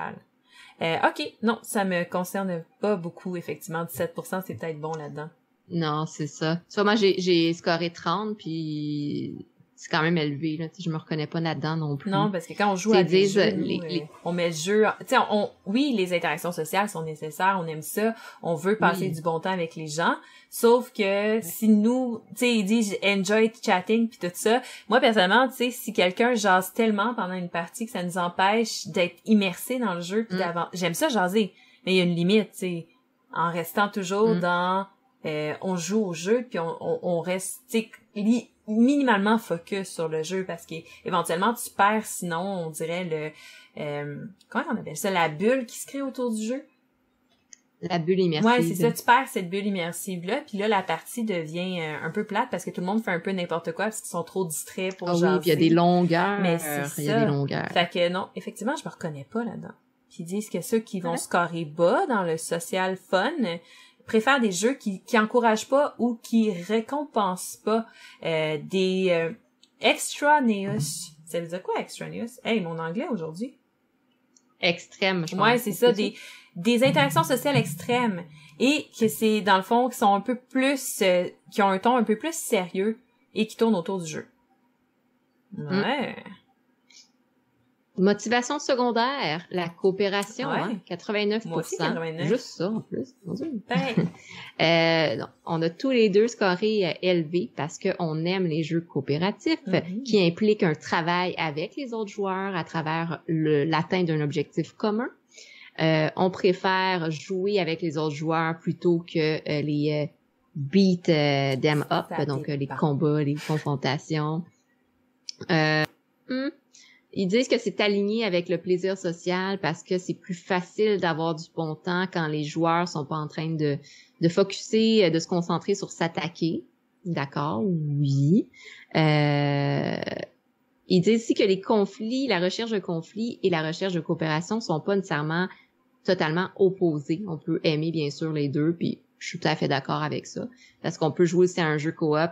Euh, OK, non, ça me concerne pas beaucoup, effectivement. 17%, c'est peut-être bon là-dedans. Non, c'est ça. Soit moi, j'ai scoré 30, puis c'est quand même élevé là je me reconnais pas là-dedans non plus non parce que quand on joue à des jeux on met le jeu tu sais on, oui les interactions sociales sont nécessaires on aime ça on veut passer du bon temps avec les gens sauf que si nous tu sais ils disent enjoy chatting puis tout ça moi personnellement tu sais si quelqu'un jase tellement pendant une partie que ça nous empêche d'être immersé dans le jeu puis mm. j'aime ça jaser mais il y a une limite tu sais en restant toujours mm. dans euh, on joue au jeu puis on, on, on reste tu sais minimalement focus sur le jeu parce qu'éventuellement tu perds sinon on dirait le euh, comment on appelle ça? La bulle qui se crée autour du jeu? La bulle immersive. Ouais c'est ça tu perds cette bulle immersive là puis là la partie devient euh, un peu plate parce que tout le monde fait un peu n'importe quoi parce qu'ils sont trop distraits pour ah oui puis il y a des longueurs. Mais c'est il y a des longueurs. Fait que non effectivement je me reconnais pas là-dedans. Puis ils disent que ceux qui vont scorer bas dans le social fun préfère des jeux qui qui encouragent pas ou qui récompensent pas euh, des euh, extraneous. Ça veut dire quoi extraneous? Hey, mon anglais aujourd'hui? Extrême, je pense. Ouais, c'est ça, des des interactions sociales extrêmes et que c'est dans le fond qui sont un peu plus euh, qui ont un ton un peu plus sérieux et qui tournent autour du jeu. Mm. Motivation secondaire, la coopération, hein, 89%, Juste ça, en plus. [laughs] euh, on a tous les deux scoré euh, élevé parce qu'on aime les jeux coopératifs mm-hmm. qui impliquent un travail avec les autres joueurs à travers l'atteinte d'un objectif commun. Euh, on préfère jouer avec les autres joueurs plutôt que euh, les beat them up, donc les combats, les confrontations. Hmm, ils disent que c'est aligné avec le plaisir social parce que c'est plus facile d'avoir du bon temps quand les joueurs sont pas en train de de focuser, euh, de se concentrer sur s'attaquer. D'accord, oui. Euh, ils disent aussi que les conflits, la recherche de conflits et la recherche de coopération sont pas nécessairement totalement opposés. On peut aimer bien sûr les deux, puis je suis tout à fait d'accord avec ça. Parce qu'on peut jouer aussi à un jeu coop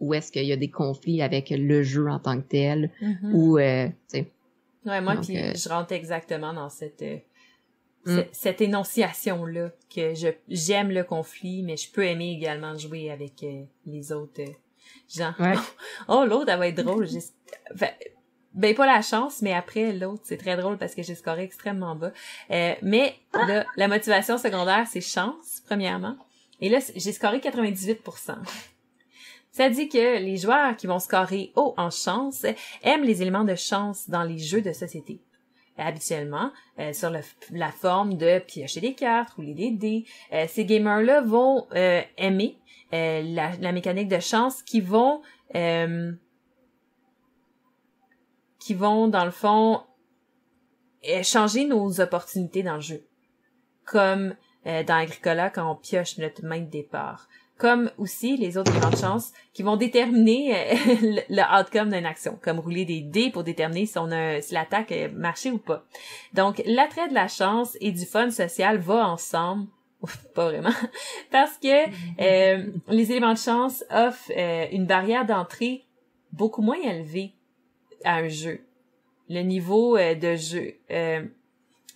où est-ce qu'il y a des conflits avec le jeu en tant que tel, mm-hmm. ou euh, tu sais. Ouais, moi puis euh, je rentre exactement dans cette euh, mm. cette énonciation là que je j'aime le conflit, mais je peux aimer également jouer avec les autres gens. [laughs] oh l'autre elle va être drôle. ben pas la chance, mais après l'autre c'est très drôle parce que j'ai scoré extrêmement bas. mais là, la motivation secondaire c'est chance premièrement. Et là j'ai scoré 98%. Ça dit que les joueurs qui vont scorer haut en chance aiment les éléments de chance dans les jeux de société. Habituellement, euh, sur la forme de piocher des cartes, rouler des dés, euh, ces gamers-là vont euh, aimer la, la, mécanique de chance qui vont qui vont dans le fond changer nos opportunités dans le jeu. Comme dans Agricola quand on pioche notre main de départ comme aussi les autres grandes chances qui vont déterminer euh, [laughs] le, outcome d'une action, comme rouler des dés pour déterminer si on a si l'attaque a marché ou pas. Donc l'attrait de la chance et du fun social va ensemble. [laughs] pas vraiment, [laughs] parce que euh, les éléments de chance offrent euh, une barrière d'entrée beaucoup moins élevée à un jeu. Le niveau de jeu,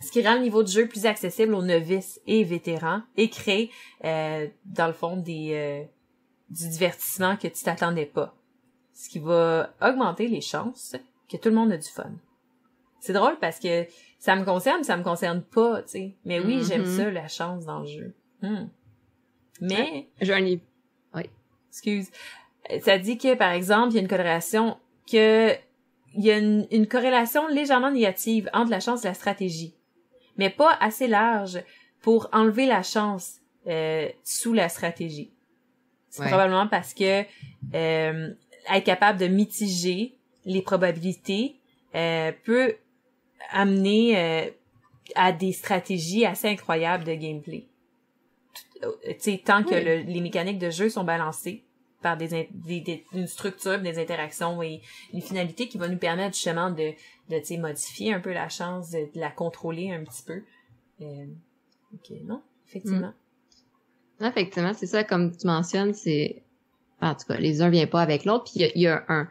ce qui rend le niveau de jeu plus accessible aux novices et vétérans et crée, euh, dans le fond, des euh, du divertissement que tu t'attendais pas. Ce qui va augmenter les chances que tout le monde a du fun. C'est drôle parce que ça me concerne, ça me concerne pas, tu sais. Mais oui, j'aime mm-hmm. ça, la chance dans le jeu. Hmm. Mais... J'ai un Oui. Excuse. Ça dit que, par exemple, il y a une corrélation que il y a une, une, corrélation légèrement négative entre la chance et la stratégie mais pas assez large pour enlever la chance euh, sous la stratégie. C'est probablement parce que euh, être capable de mitiger les probabilités euh, peut amener euh, à des stratégies assez incroyables de gameplay. tu sais, tant que les mécaniques de jeu sont balancées par des, des, une structure, des interactions et une finalité qui va nous permettre justement de, de modifier un peu la chance, de, la contrôler un petit peu. Euh, ok, non, effectivement. Mm. Effectivement, c'est ça, comme tu mentionnes, c'est, en tout cas, les uns viennent pas avec l'autre, puis il y, a, un,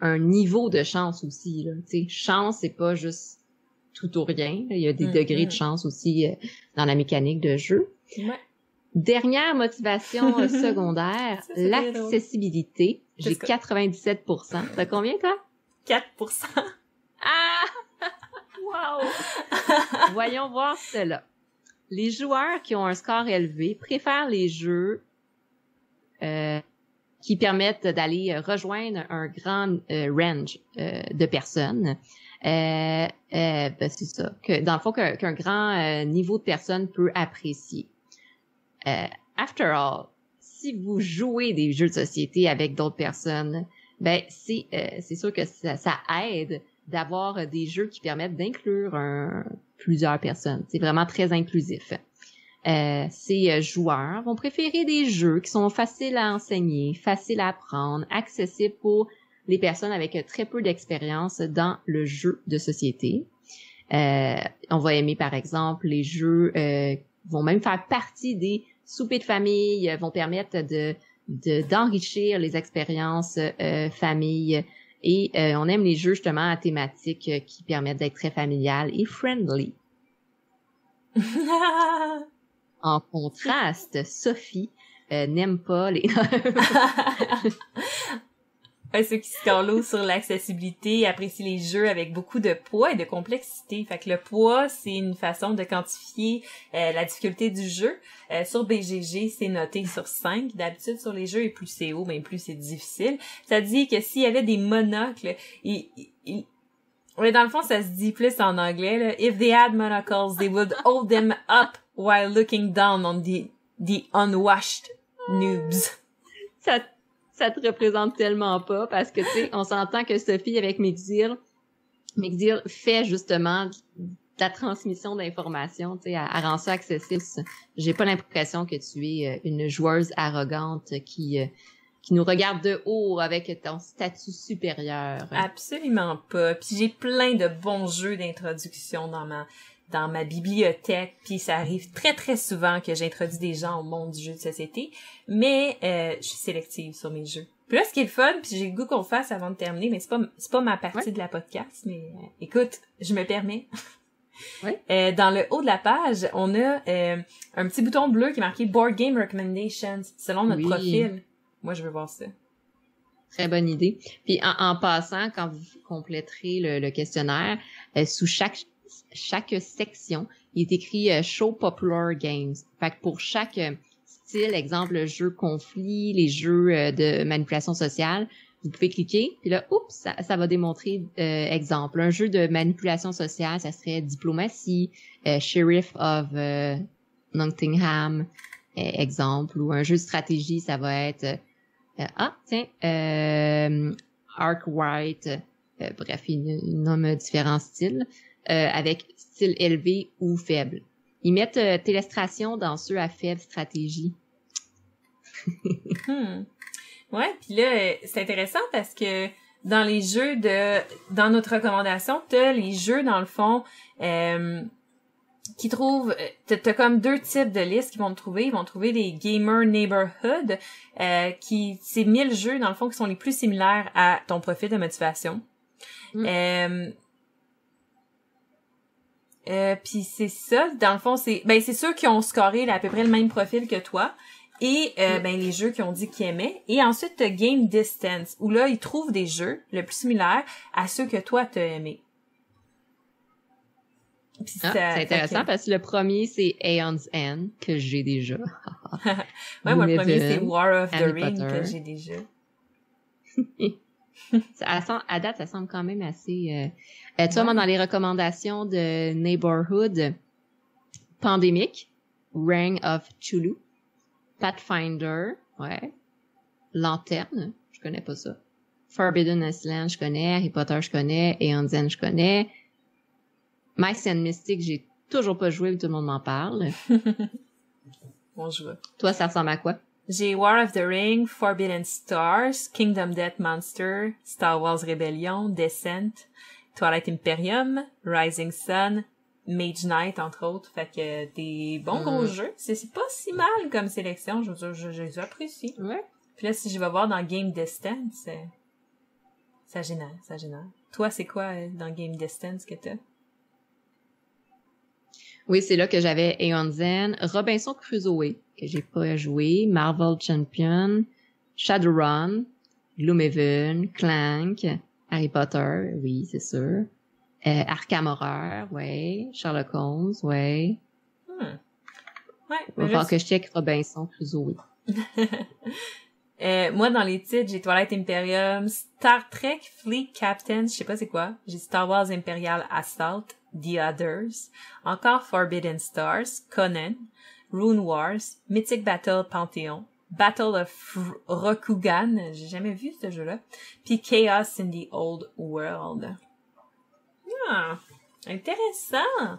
un niveau de chance aussi, là, tu sais, chance, c'est pas juste tout ou rien, il y a des mm, degrés de mm. chance aussi euh, dans la mécanique de jeu. Ouais. Dernière motivation euh, [laughs] secondaire, l'accessibilité. J'ai 97% T'as combien, toi? 4 Ah! [laughs] wow! Voyons voir cela. Les joueurs qui ont un score élevé préfèrent les jeux euh, qui permettent d'aller rejoindre un grand euh, range de personnes. Ben, c'est ça. Que, dans le fond, qu'un grand niveau de personnes peut apprécier. Euh, after all, si vous jouez des jeux de société avec d'autres personnes, ben c'est euh, sûr que ça aide d'avoir des jeux qui permettent d'inclure plusieurs personnes. C'est vraiment très inclusif. Euh, ces euh, joueurs vont préférer des jeux qui sont faciles à enseigner, faciles à apprendre, accessibles pour les personnes avec très peu d'expérience dans le jeu de société. Euh, on va aimer par exemple les jeux euh, vont même faire partie des soupers de famille euh, vont permettre de d'enrichir les expériences euh, famille et euh, on aime les jeux justement à thématique qui permettent d'être très familial et friendly. [laughs] en contraste, Sophie n'aime pas les [laughs] [laughs] ceux qui se sur l'accessibilité apprécient les jeux avec beaucoup de poids et de complexité. Fait que le poids, c'est une façon de quantifier euh, la difficulté du jeu. Euh, sur BGG, c'est noté sur 5. D'habitude, sur les jeux, et plus c'est haut, mais plus c'est difficile. Ça dit que s'il y avait des monocles, il, il, dans le fond, ça se dit plus en anglais. Là. If they had monocles, they would hold them up while looking down on the, the unwashed noobs. Ça ça te représente tellement pas parce que, tu sais, on s'entend que Sophie avec Mexil, Mexil fait justement la transmission d'informations, tu sais, à rend ça accessible. J'ai pas l'impression que tu es euh, une joueuse arrogante qui euh, qui nous regarde de haut avec ton statut supérieur. Absolument pas. Puis j'ai plein de bons jeux d'introduction dans ma dans ma bibliothèque, puis ça arrive très très souvent que j'introduis des gens au monde du jeu de société, mais euh, je suis sélective sur mes jeux. Puis là, ce qui est le fun, puis j'ai le goût qu'on fasse avant de terminer, mais c'est pas c'est pas ma partie de la podcast, mais euh, écoute, je me permets. [laughs] Euh, dans le haut de la page, on a un petit bouton bleu qui est marqué Board Game Recommendations selon notre profil. Moi, je veux voir ça. Très bonne idée. Puis en, passant, quand vous compléterez le, le questionnaire, sous chaque chaque section, il est écrit euh, Show Popular Games. Fait que pour chaque euh, style, exemple, le jeu conflit, les jeux euh, de manipulation sociale, vous pouvez cliquer, puis là, oups, ça, va démontrer, exemple, un jeu de manipulation sociale, ça serait Diplomatie, Sheriff of Nottingham, exemple, ou un jeu de stratégie, ça va être, ah, tiens, Arc White, bref, il nomme différents styles. Euh, avec style élevé ou faible. Ils mettent euh, télestration dans ceux à faible stratégie. hmm. Ouais, puis là, euh, c'est intéressant parce que dans les jeux de... Dans notre recommandation, t'as les jeux, dans le fond, euh, qui trouvent... T'as comme deux types de listes qu'ils vont trouver. Ils vont trouver des Gamer Neighborhood, euh, qui... C'est 1000 jeux, dans le fond, qui sont les plus similaires à ton profil de motivation. Hmm. Euh, euh, puis c'est ça, dans le fond, c'est ben c'est ceux qui ont scoré à peu près le même profil que toi. Et euh, mm. ben les jeux qui ont dit qu'ils aimaient. Et ensuite, t'as Game Distance, où là, ils trouvent des jeux le plus similaires à ceux que toi t'as aimé. Ah, c'est intéressant parce que le premier, c'est Aeon's End, que j'ai déjà. [laughs] ouais, moi, le premier, c'est War of the Ring, que j'ai déjà. [laughs] à date, ça semble quand même assez... Euh, tu vois, moi, dans les recommandations de Neighborhood, Pandémique, Ring of Chulu, Pathfinder, ouais, Lanterne, je connais pas ça. Forbidden Island, je connais. Harry Potter, je connais. Eon Zen, je connais. Mice and Mystic, j'ai toujours pas joué, mais tout le monde m'en parle. [laughs] on joue. Toi, ça ressemble à quoi? J'ai War of the Ring, Forbidden Stars, Kingdom Death Monster, Star Wars Rebellion, Descent, Twilight Imperium, Rising Sun, Mage Knight, entre autres. Fait que des bons gros jeux. C'est pas si mal comme sélection. Je veux dire, je, je les apprécie. Ouais. Puis là, si je vais voir dans Game Distance, ça génère, ça génère. Toi, c'est quoi euh, dans Game Distance que t'as? Oui, c'est là que j'avais Aeon Zen, Robinson Crusoe, que j'ai pas joué, Marvel Champion, Shadowrun, Gloomhaven, Clank, Harry Potter, oui, c'est sûr. Euh, Arkham Horror, ouais. Sherlock Holmes, ouais. Hmm. Ouais. Il va falloir que je check Robinson Crusoe. [laughs] Euh, moi, dans les titres, j'ai Twilight Imperium, Star Trek Fleet Captain, je sais pas c'est quoi. J'ai Star Wars Imperial Assault, The Others, encore Forbidden Stars, Conan, Rune Wars, Mythic Battle Pantheon, Battle of Rokugan, j'ai jamais vu ce jeu-là, puis Chaos in the Old World. Ah, intéressant.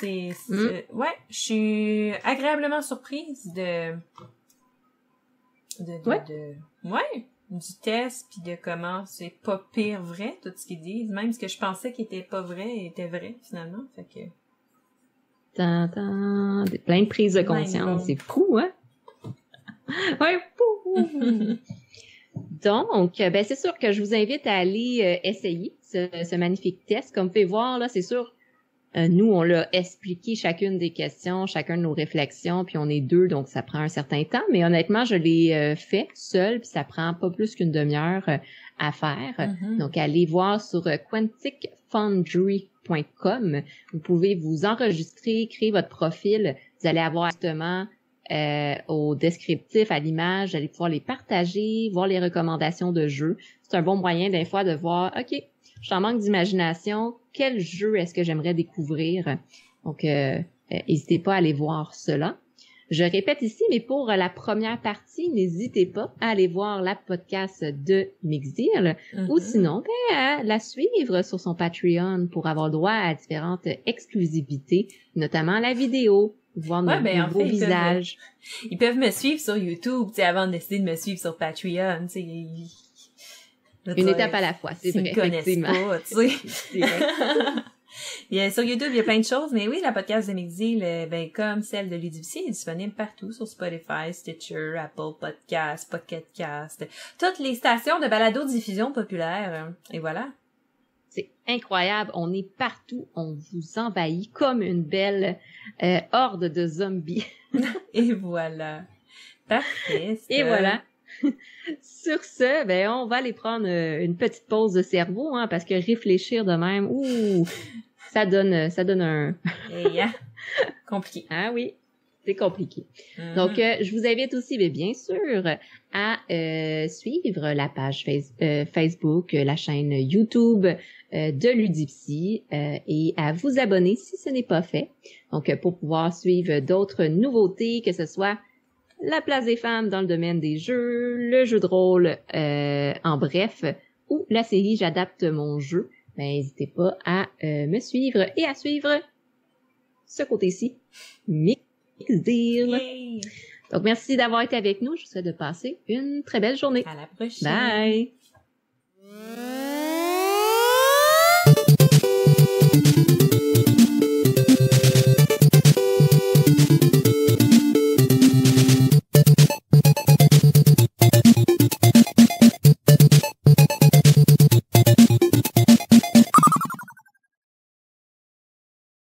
C'est, c'est- ouais, je suis agréablement surprise de de, de, Ouais. de- ouais, du test puis de comment c'est pas pire vrai tout ce qu'ils disent, même ce que je pensais qui était pas vrai était vrai finalement. Fait que Tan, tan, des- plein de prises de conscience. C'est fou, hein? [laughs] ouais, fou! Donc, euh, ben, c'est sûr que je vous invite à aller euh, essayer ce, ce magnifique test. Comme vous pouvez voir, là, c'est sûr, euh, nous, on l'a expliqué chacune des questions, chacun de nos réflexions, puis on est deux, donc ça prend un certain temps. Mais honnêtement, je l'ai fait seul, puis ça prend pas plus qu'une demi-heure à faire. Mhm. Donc, allez voir sur euh, quanticfoundry.com. Vous pouvez vous enregistrer, créer votre profil. Vous allez avoir justement euh, au descriptif, à l'image, vous allez pouvoir les partager, voir les recommandations de jeux. C'est un bon moyen des fois de voir, OK, je suis en manque d'imagination, quel jeu est-ce que j'aimerais découvrir? Donc, euh, euh, n'hésitez pas à aller voir cela. Je répète ici, mais pour la première partie, n'hésitez pas à aller voir la podcast de Mixdeal ou Mhm. sinon ben, à la suivre sur son Patreon pour avoir droit à différentes exclusivités, notamment la vidéo, voir Ouais, nos ben, en fait, ils peuvent- visages. Ils peuvent me suivre sur YouTube, tu sais, avant de décider de me suivre sur Patreon, tu sais. Une étape à la fois, c'est vrai, effectivement. pas, [laughs] [laughs] a- sur YouTube, il y a plein de choses, mais oui, la podcast de Mixi, le- ben, comme celle de Ludivici, est disponible partout sur Spotify, Stitcher, Apple Podcasts, Pocket Cast, toutes les stations de balado-diffusion populaire. Et voilà. C'est incroyable, on est partout, on vous envahit comme une belle euh, horde de zombies. [laughs] Et voilà. Parfait. [laughs] Et voilà. [laughs] Sur ce, ben on va aller prendre euh, une petite pause de cerveau, hein, parce que réfléchir de même, ouh, ça donne, ça donne un, Et, ah, [laughs] compliqué. ah oui, c'est compliqué. Mhm. Donc, euh, je vous invite aussi, mais bien sûr, à euh, suivre la page Face- euh, Facebook, euh, la chaîne YouTube euh, de Ludipsy euh, et à vous abonner si ce n'est pas fait. Donc, euh, pour pouvoir suivre d'autres nouveautés, que ce soit la place des femmes dans le domaine des jeux, le jeu de rôle, euh, en bref, ou la série J'adapte mon jeu, ben, n'hésitez pas à euh, me suivre et à suivre ce côté-ci. Mixdeal. Yay! Donc, merci d'avoir été avec nous. Je vous souhaite de passer une très belle journée. À la prochaine. Bye!